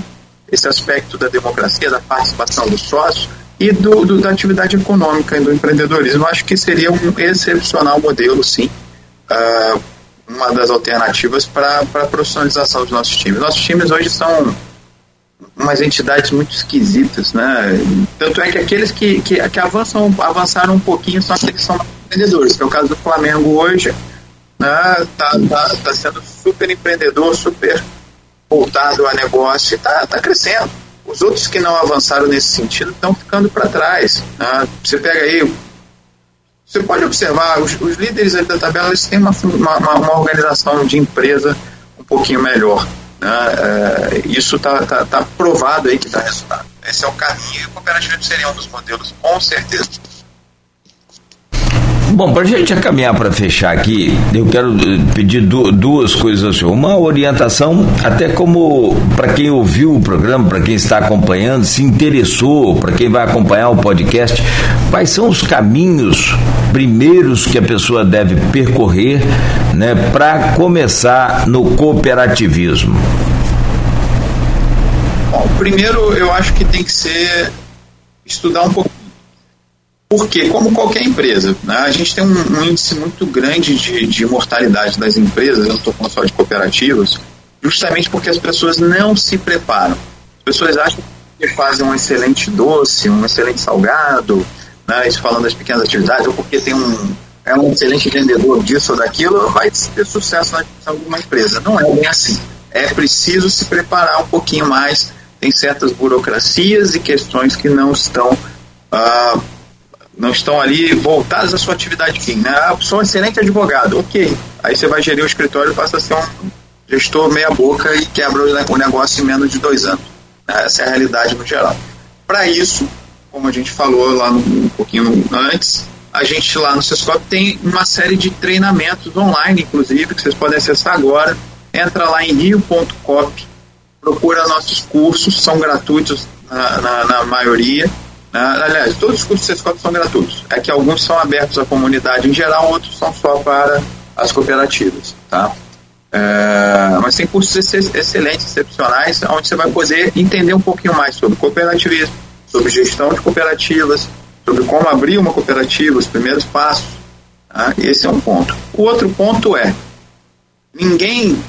esse aspecto da democracia, da participação dos sócios e do, do, da atividade econômica e do empreendedorismo. Acho que seria um excepcional modelo, sim, uh, uma das alternativas para a profissionalização dos nossos times. Nossos times hoje são umas entidades muito esquisitas, né? Tanto é que aqueles que, que, que avançam, avançaram um pouquinho são aqueles que são empreendedores, que é o caso do Flamengo hoje, né? Tá, tá, tá sendo super empreendedor, super voltado a negócio e tá, tá crescendo. Os outros que não avançaram nesse sentido estão ficando para trás. Né? Você pega aí, você pode observar, os, os líderes da tabela eles têm uma, uma, uma organização de empresa um pouquinho melhor. Né? É, isso está tá, tá provado aí que dá resultado. Esse é o caminho e o cooperativo seria um dos modelos, com certeza. Bom, para a gente caminhar para fechar aqui, eu quero eh, pedir duas coisas ao senhor. Uma orientação, até como para quem ouviu o programa, para quem está acompanhando, se interessou, para quem vai acompanhar o podcast, quais são os caminhos primeiros que a pessoa deve percorrer né, para começar no cooperativismo? Bom, primeiro eu acho que tem que ser estudar um pouco porque, como qualquer empresa, né, a gente tem um, um, índice muito grande de, de mortalidade das empresas, eu não estou falando só de cooperativas, justamente porque as pessoas não se preparam. As pessoas acham que fazem um excelente doce, um excelente salgado, né, isso falando das pequenas atividades, ou porque tem um, é um excelente vendedor disso ou daquilo, vai ter sucesso na administração de uma empresa. Não é bem assim. É preciso se preparar um pouquinho mais. Tem certas burocracias e questões que não estão uh, não estão ali voltadas à sua atividade fim. Né? Ah, sou um excelente advogado, ok. Aí você vai gerir o escritório e passa a ser um gestor meia-boca e quebra o negócio em menos de dois anos. Essa é a realidade no geral. Para isso, como a gente falou lá no, um pouquinho antes, a gente lá no Sescop tem uma série de treinamentos online, inclusive, que vocês podem acessar agora. Entra lá em rio.cop, procura nossos cursos, são gratuitos na, na, na maioria ah, aliás, todos os cursos CESCOP são gratuitos. É que alguns são abertos à comunidade em geral, outros são só para as cooperativas. Tá? É, mas tem cursos excelentes, excepcionais, onde você vai poder entender um pouquinho mais sobre cooperativismo, sobre gestão de cooperativas, sobre como abrir uma cooperativa, os primeiros passos. Tá? Esse é um ponto. O outro ponto é: ninguém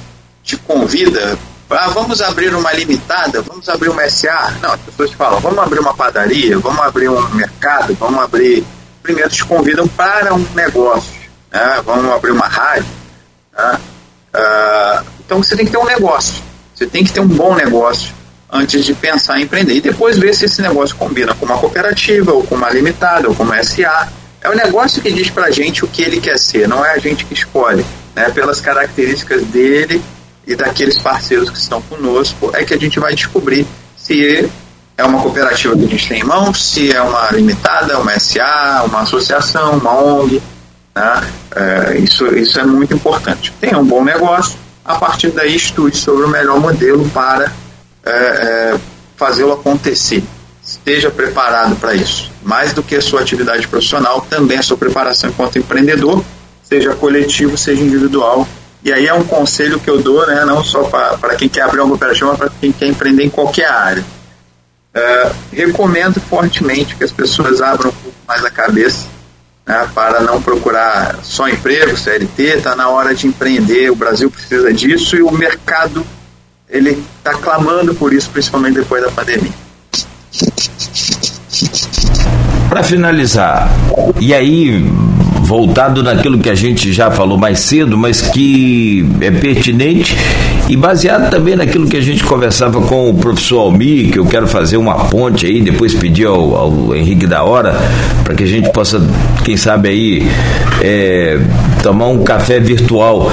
te convida ah, vamos abrir uma limitada, vamos abrir uma SA. Não, as pessoas falam, vamos abrir uma padaria, vamos abrir um mercado, vamos abrir. Primeiro te convidam para um negócio, né? vamos abrir uma rádio. Né? Ah, então você tem que ter um negócio, você tem que ter um bom negócio antes de pensar em empreender. E depois ver se esse negócio combina com uma cooperativa, ou com uma limitada, ou com uma SA. É o negócio que diz para gente o que ele quer ser, não é a gente que escolhe. Né? Pelas características dele e daqueles parceiros que estão conosco é que a gente vai descobrir se é uma cooperativa que a gente tem em mãos, se é uma limitada, uma SA, uma associação, uma ONG. Né? É, isso, isso é muito importante. Tenha um bom negócio, a partir daí estude sobre o melhor modelo para é, é, fazê-lo acontecer. Esteja preparado para isso. Mais do que a sua atividade profissional, também a sua preparação enquanto empreendedor, seja coletivo, seja individual, e aí é um conselho que eu dou, né, não só para quem quer abrir uma cooperativa, mas para quem quer empreender em qualquer área. Uh, recomendo fortemente que as pessoas abram um pouco mais a cabeça né, para não procurar só emprego, CLT, está na hora de empreender, o Brasil precisa disso e o mercado ele está clamando por isso, principalmente depois da pandemia. Para finalizar, e aí voltado naquilo que a gente já falou mais cedo, mas que é pertinente e baseado também naquilo que a gente conversava com o professor Almir, que eu quero fazer uma ponte aí, depois pedir ao, ao Henrique da Hora, para que a gente possa, quem sabe aí, é, tomar um café virtual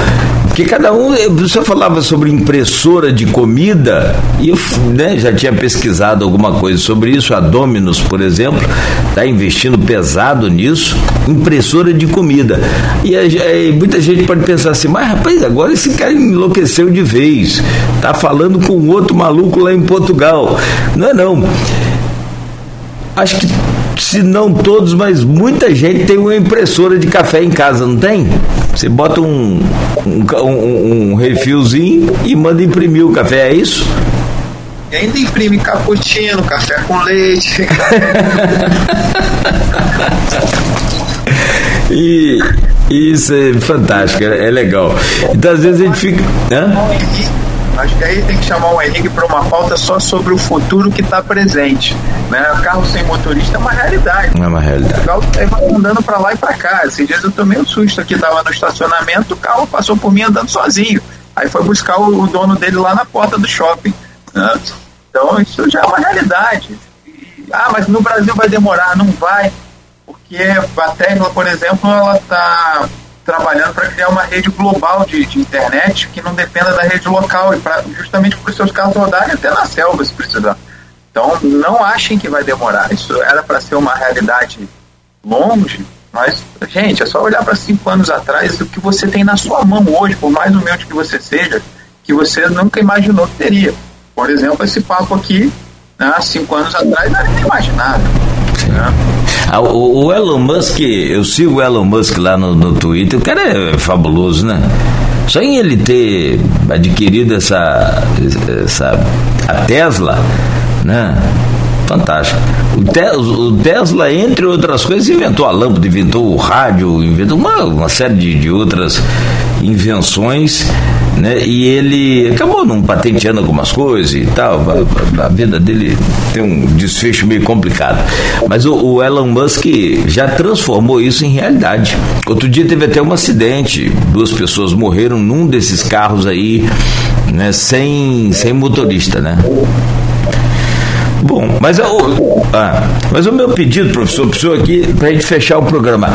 porque cada um, você falava sobre impressora de comida, e eu né, já tinha pesquisado alguma coisa sobre isso. A Dominus, por exemplo, está investindo pesado nisso, impressora de comida. E muita gente pode pensar assim, mas rapaz, agora esse cara enlouqueceu de vez, tá falando com outro maluco lá em Portugal. Não é não. Acho que se não todos, mas muita gente tem uma impressora de café em casa, não tem? Você bota um, um, um, um refilzinho e manda imprimir o café, é isso? E ainda imprime cappuccino, café com leite. e isso é fantástico, é, é legal. Então às vezes a gente fica. Hã? Acho que aí tem que chamar o Henrique para uma pauta só sobre o futuro que está presente. Né? Carro sem motorista é uma realidade. É uma realidade. O carro está andando para lá e para cá. Esses dias eu tomei um susto aqui, estava no estacionamento, o carro passou por mim andando sozinho. Aí foi buscar o, o dono dele lá na porta do shopping. Né? Então isso já é uma realidade. E, ah, mas no Brasil vai demorar, não vai. Porque a Tesla, por exemplo, ela está trabalhando para criar uma rede global de, de, internet que não dependa da rede local, e pra, justamente para os seus carros rodarem até na selva, se precisar. Então, não achem que vai demorar. Isso era para ser uma realidade longe, mas, gente, é só olhar para cinco anos atrás o que você tem na sua mão hoje, por mais humilde que você seja, que você nunca imaginou que teria. Por exemplo, esse papo aqui, né, cinco anos atrás, não era. Né? Ah, o, o, Elon Musk, eu sigo o Elon Musk lá no, no Twitter, o cara é fabuloso, né? Só em ele ter adquirido essa, essa a Tesla, né? Fantástico. O, Te, o Tesla, entre outras coisas, inventou a lâmpada, inventou o rádio, inventou uma, uma série de, de outras invenções né? E ele acabou não patenteando algumas coisas e tal. A, a, vida dele tem um desfecho meio complicado. Mas o, o, Elon Musk já transformou isso em realidade. Outro dia teve até um acidente, duas pessoas morreram num desses carros aí, né? Sem, sem motorista, né? Bom, mas, o, ah, mas o meu pedido, professor, professor, aqui, para a gente fechar o programa.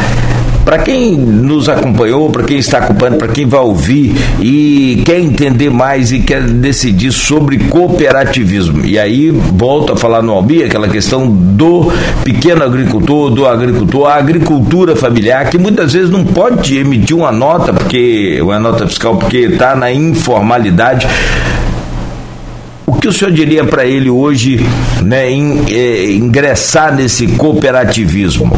Para quem nos acompanhou, para quem está acompanhando, para quem vai ouvir e quer entender mais e quer decidir sobre cooperativismo. E aí volto a falar no Albi, aquela questão do pequeno agricultor, do agricultor, a agricultura familiar, que muitas vezes não pode emitir uma nota, porque uma nota fiscal, porque está na informalidade. O que o senhor diria para ele hoje né, em, eh, ingressar nesse cooperativismo?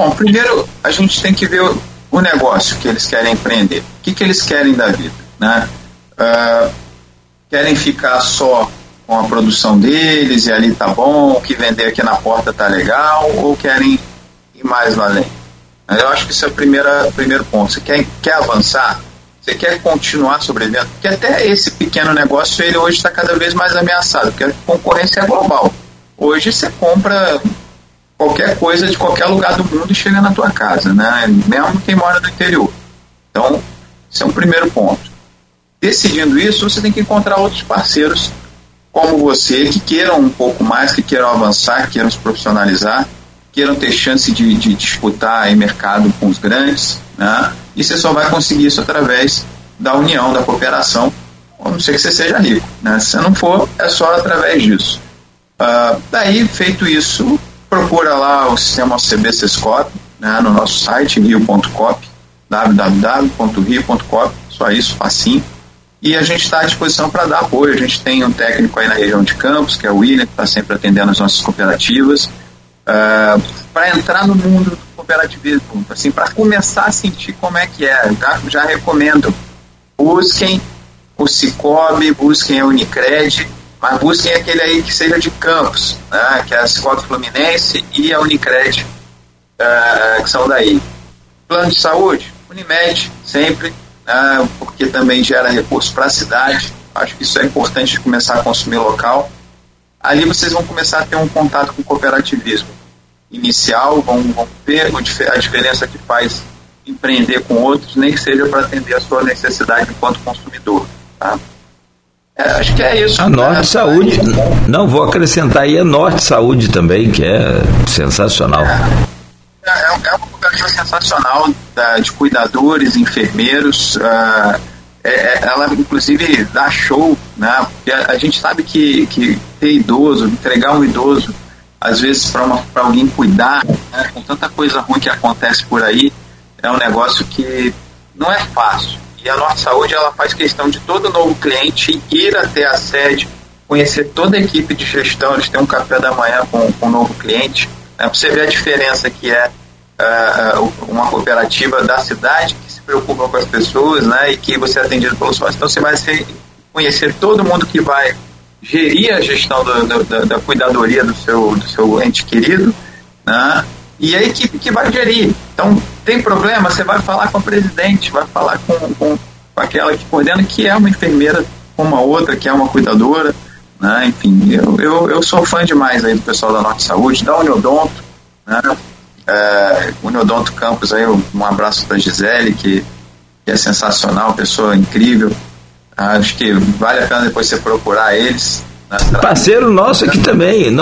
Bom, primeiro a gente tem que ver o, negócio que eles querem empreender. O que, que eles querem da vida? Né? Uh, querem ficar só com a produção deles e ali tá bom, o que vender aqui na porta tá legal, ou querem ir mais além? Eu acho que isso é o primeiro, primeiro ponto. Você quer, quer avançar? Você quer continuar sobrevivendo? Porque até esse pequeno negócio, ele hoje está cada vez mais ameaçado, porque a concorrência é global. Hoje você compra qualquer coisa de qualquer lugar do mundo chega na tua casa, né? Mesmo quem mora no interior. Então, esse é um primeiro ponto. Decidindo isso, você tem que encontrar outros parceiros como você que queiram um pouco mais, que queiram avançar, que queiram se profissionalizar, queiram ter chance de, de disputar em mercado com os grandes, né? E você só vai conseguir isso através da união, da cooperação, a não ser que você seja rico, né? Se não for, é só através disso. Uh, daí, feito isso, procura lá o sistema OCB Sescop, né, no nosso site, rio.cop, www.rio.cop, só isso, facinho. E a gente está à disposição para dar apoio. A gente tem um técnico aí na região de Campos, que é o William, que está sempre atendendo as nossas cooperativas. Uh, é, para entrar no mundo do cooperativismo, assim, para começar a sentir como é que é, já, já recomendo. Busquem o Cicobi, busquem a Unicred, mas busquem aquele aí que seja de campos, né, que é a Cicobi Fluminense e a Unicred, uh, que são daí. Plano de saúde, Unimed, sempre, né, porque também gera recursos para a cidade. Acho que isso é importante de começar a consumir local. Ali vocês vão começar a ter um contato com o cooperativismo inicial, vão, vão ver a diferença que faz empreender com outros, nem que seja para atender a sua necessidade enquanto consumidor. Tá? É, acho que é isso. A Norte né? Saúde. Não, vou acrescentar aí a Norte Saúde também, que é sensacional. É, é, é uma cooperativa sensacional da, de cuidadores, enfermeiros. Uh, é, ela, inclusive, dá show, né? Porque a, a, gente sabe que, que ter idoso, entregar um idoso, às vezes, para alguém cuidar, né? com tanta coisa ruim que acontece por aí, é um negócio que não é fácil. E a Norte Saúde ela faz questão de todo novo cliente ir até a sede, conhecer toda a equipe de gestão, eles têm um café da manhã com, com um novo cliente, né, para você ver a diferença que é uh, uma cooperativa da cidade que se preocupa com as pessoas, né, e que você é atendido pelo sócio. Então você vai conhecer todo mundo que vai gerir a gestão do, do, da, da, cuidadoria do seu, do seu ente querido, né, e a equipe que vai gerir. Então, tem problema, você vai falar com a presidente, vai falar com, com, aquela que coordena, que é uma enfermeira como a outra, que é uma cuidadora, né? Enfim, eu, eu, eu sou fã demais aí do pessoal da Norte Saúde, da Uniodonto, né? É, Uniodonto Campos aí, um abraço para Gisele, que, que é sensacional, pessoa incrível. Acho que vale a pena depois você procurar eles. Parceiro nosso aqui também.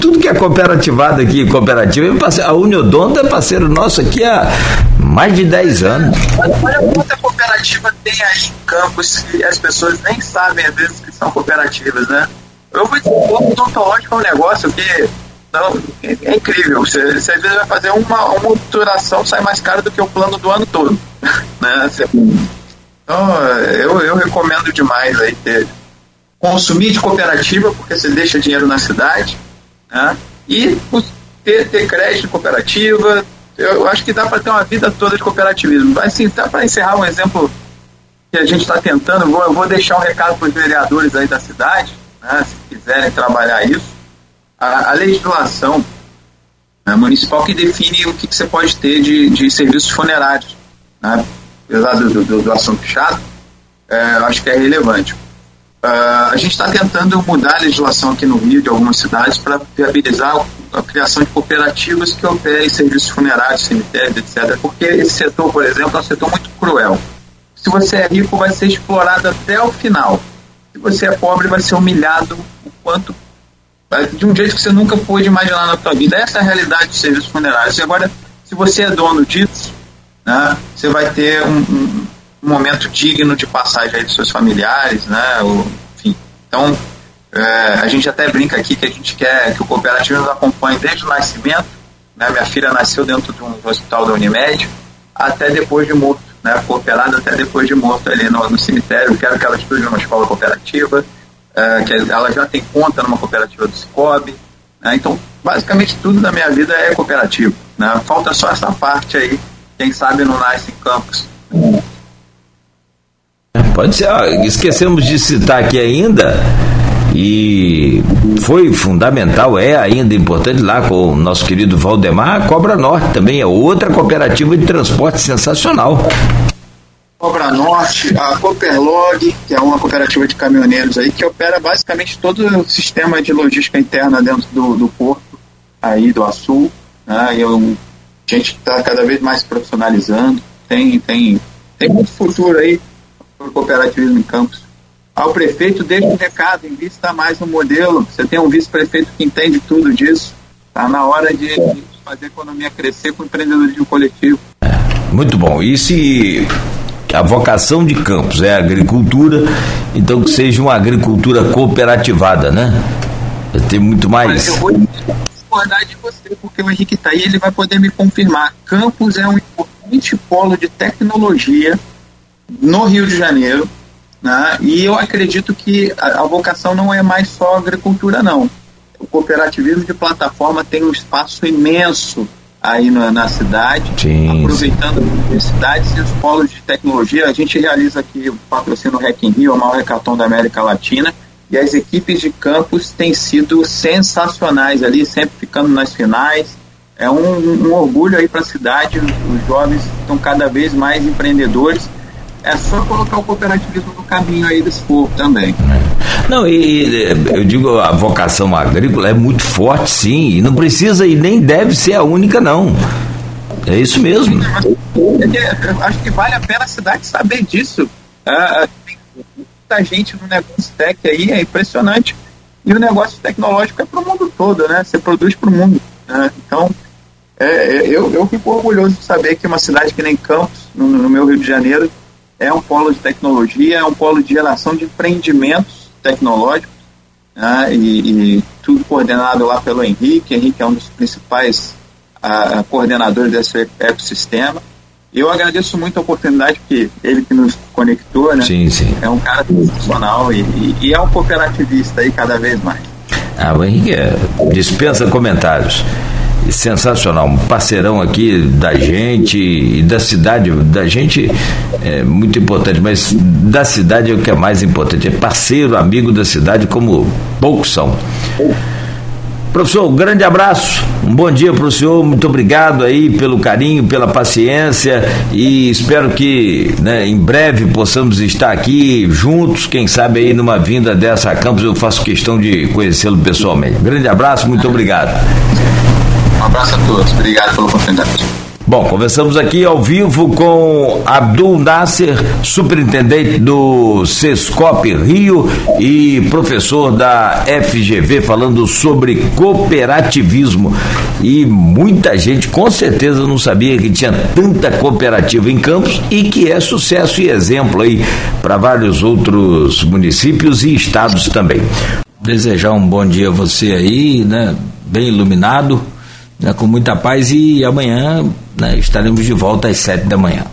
tudo que é cooperativado aqui, cooperativa, é a Uniodonto é parceiro nosso aqui há mais de 10 anos. Olha quanta cooperativa tem aí em Campos que as pessoas nem sabem às vezes que são cooperativas, né? Eu vou dizer, o odontológico é um negócio que não, é, é incrível. Você, você, às vezes vai fazer uma, uma obturação, sai mais caro do que o plano do ano todo. né? Então, eu, eu recomendo demais aí ter, consumir de cooperativa, porque você deixa dinheiro na cidade, né? e ter, ter crédito de cooperativa. Eu acho que dá para ter uma vida toda de cooperativismo. Assim, dá para encerrar um exemplo que a gente está tentando. Vou, eu vou deixar um recado para os vereadores aí da cidade, né, se quiserem trabalhar isso. A, a legislação né, municipal que define o que, que, você pode ter de, de serviços funerários. Né, apesar do, do, do assunto chato, é, acho que é relevante. Uh, a gente está tentando mudar a legislação aqui no Rio, de algumas cidades, para viabilizar a criação de cooperativas que operem serviços funerários, cemitérios, etc. Porque esse setor, por exemplo, é um setor muito cruel. Se você é rico, vai ser explorado até o final. Se você é pobre, vai ser humilhado o quanto de um jeito que você nunca pôde imaginar na sua vida. Essa é a realidade dos serviços funerários. E agora, se você é dono disso, né, você vai ter um, um um momento digno de passagem aí dos seus familiares, né? Enfim, então é, a gente até brinca aqui que a gente quer que o cooperativo nos acompanhe desde o nascimento, né? Minha filha nasceu dentro de um hospital da Unimed até depois de morto, né? Cooperada até depois de morto ali no, no cemitério. Eu quero que ela estude numa escola cooperativa, é, que ela já tem conta numa cooperativa do Cicobi, né? Então, basicamente tudo da minha vida é cooperativo, né? Falta só essa parte aí, quem sabe não nasce em campos. Pode ser, esquecemos de citar aqui ainda, e foi fundamental, é ainda importante lá com o nosso querido Valdemar, a Cobra Norte também é outra cooperativa de transporte sensacional. Cobra Norte, a Cooperlog, que é uma cooperativa de caminhoneiros aí, que opera basicamente todo o sistema de logística interna dentro do, do porto aí do Açul, né? E eu, a gente está cada vez mais profissionalizando, tem, tem, tem muito futuro aí o cooperativismo em Campos. Ao prefeito, deixa um recado, invista mais no modelo. Você tem um vice-prefeito que entende tudo disso. Está na hora de, fazer a economia crescer com o empreendedorismo coletivo. É, muito bom. E se a vocação de Campos é a agricultura, então que seja uma agricultura cooperativada, né? Tem muito mais. eu vou discordar de você, porque o Henrique está aí, ele vai poder me confirmar. Campos é um importante polo de tecnologia no Rio de Janeiro, né? e eu acredito que a, a vocação não é mais só agricultura, não. O cooperativismo de plataforma tem um espaço imenso aí na, na cidade, Sim. aproveitando as universidades e os polos de tecnologia. A gente realiza aqui o patrocínio Hack in Rio, o maior hackathon da América Latina, e as equipes de campus têm sido sensacionais ali, sempre ficando nas finais. É um, um orgulho aí para a cidade, os jovens estão cada vez mais empreendedores é só colocar o cooperativismo no caminho aí desse povo também. É. Não, e eu digo, a vocação agrícola é muito forte, sim, e não precisa e nem deve ser a única, não. É isso mesmo. É acho que vale a pena a cidade saber disso. Ah, tem muita gente no negócio tech aí, é impressionante. E o negócio tecnológico é para o mundo todo, né? Você produz para o mundo. Né? Então, é, eu, eu fico orgulhoso de saber que uma cidade que nem Campos, no, no meu Rio de Janeiro, é um polo de tecnologia, é um polo de geração de empreendimentos tecnológicos, né, e, e, tudo coordenado lá pelo Henrique. Henrique é um dos principais a, coordenadores desse ecossistema. Eu agradeço muito a oportunidade que ele que nos conectou, né? Sim, sim. É um cara profissional e, e, e é um cooperativista aí cada vez mais. Ah, o Henrique é, dispensa comentários. Sensacional, um parceirão aqui da gente e da cidade, da gente é muito importante, mas da cidade é o que é mais importante, é parceiro, amigo da cidade, como poucos são. Professor, um grande abraço, um bom dia para o senhor, muito obrigado aí pelo carinho, pela paciência e espero que né, em breve possamos estar aqui juntos, quem sabe aí numa vinda dessa a campus eu faço questão de conhecê-lo pessoalmente. grande abraço, muito obrigado. Um abraço a todos, obrigado pela oportunidade. Bom, conversamos aqui ao vivo com Abdul Nasser, superintendente do Sescop Rio e professor da FGV, falando sobre cooperativismo. E muita gente com certeza não sabia que tinha tanta cooperativa em Campos e que é sucesso e exemplo aí para vários outros municípios e estados também. Desejar um bom dia a você aí, né? Bem iluminado, né? com muita paz e amanhã né, estaremos de volta às sete da manhã.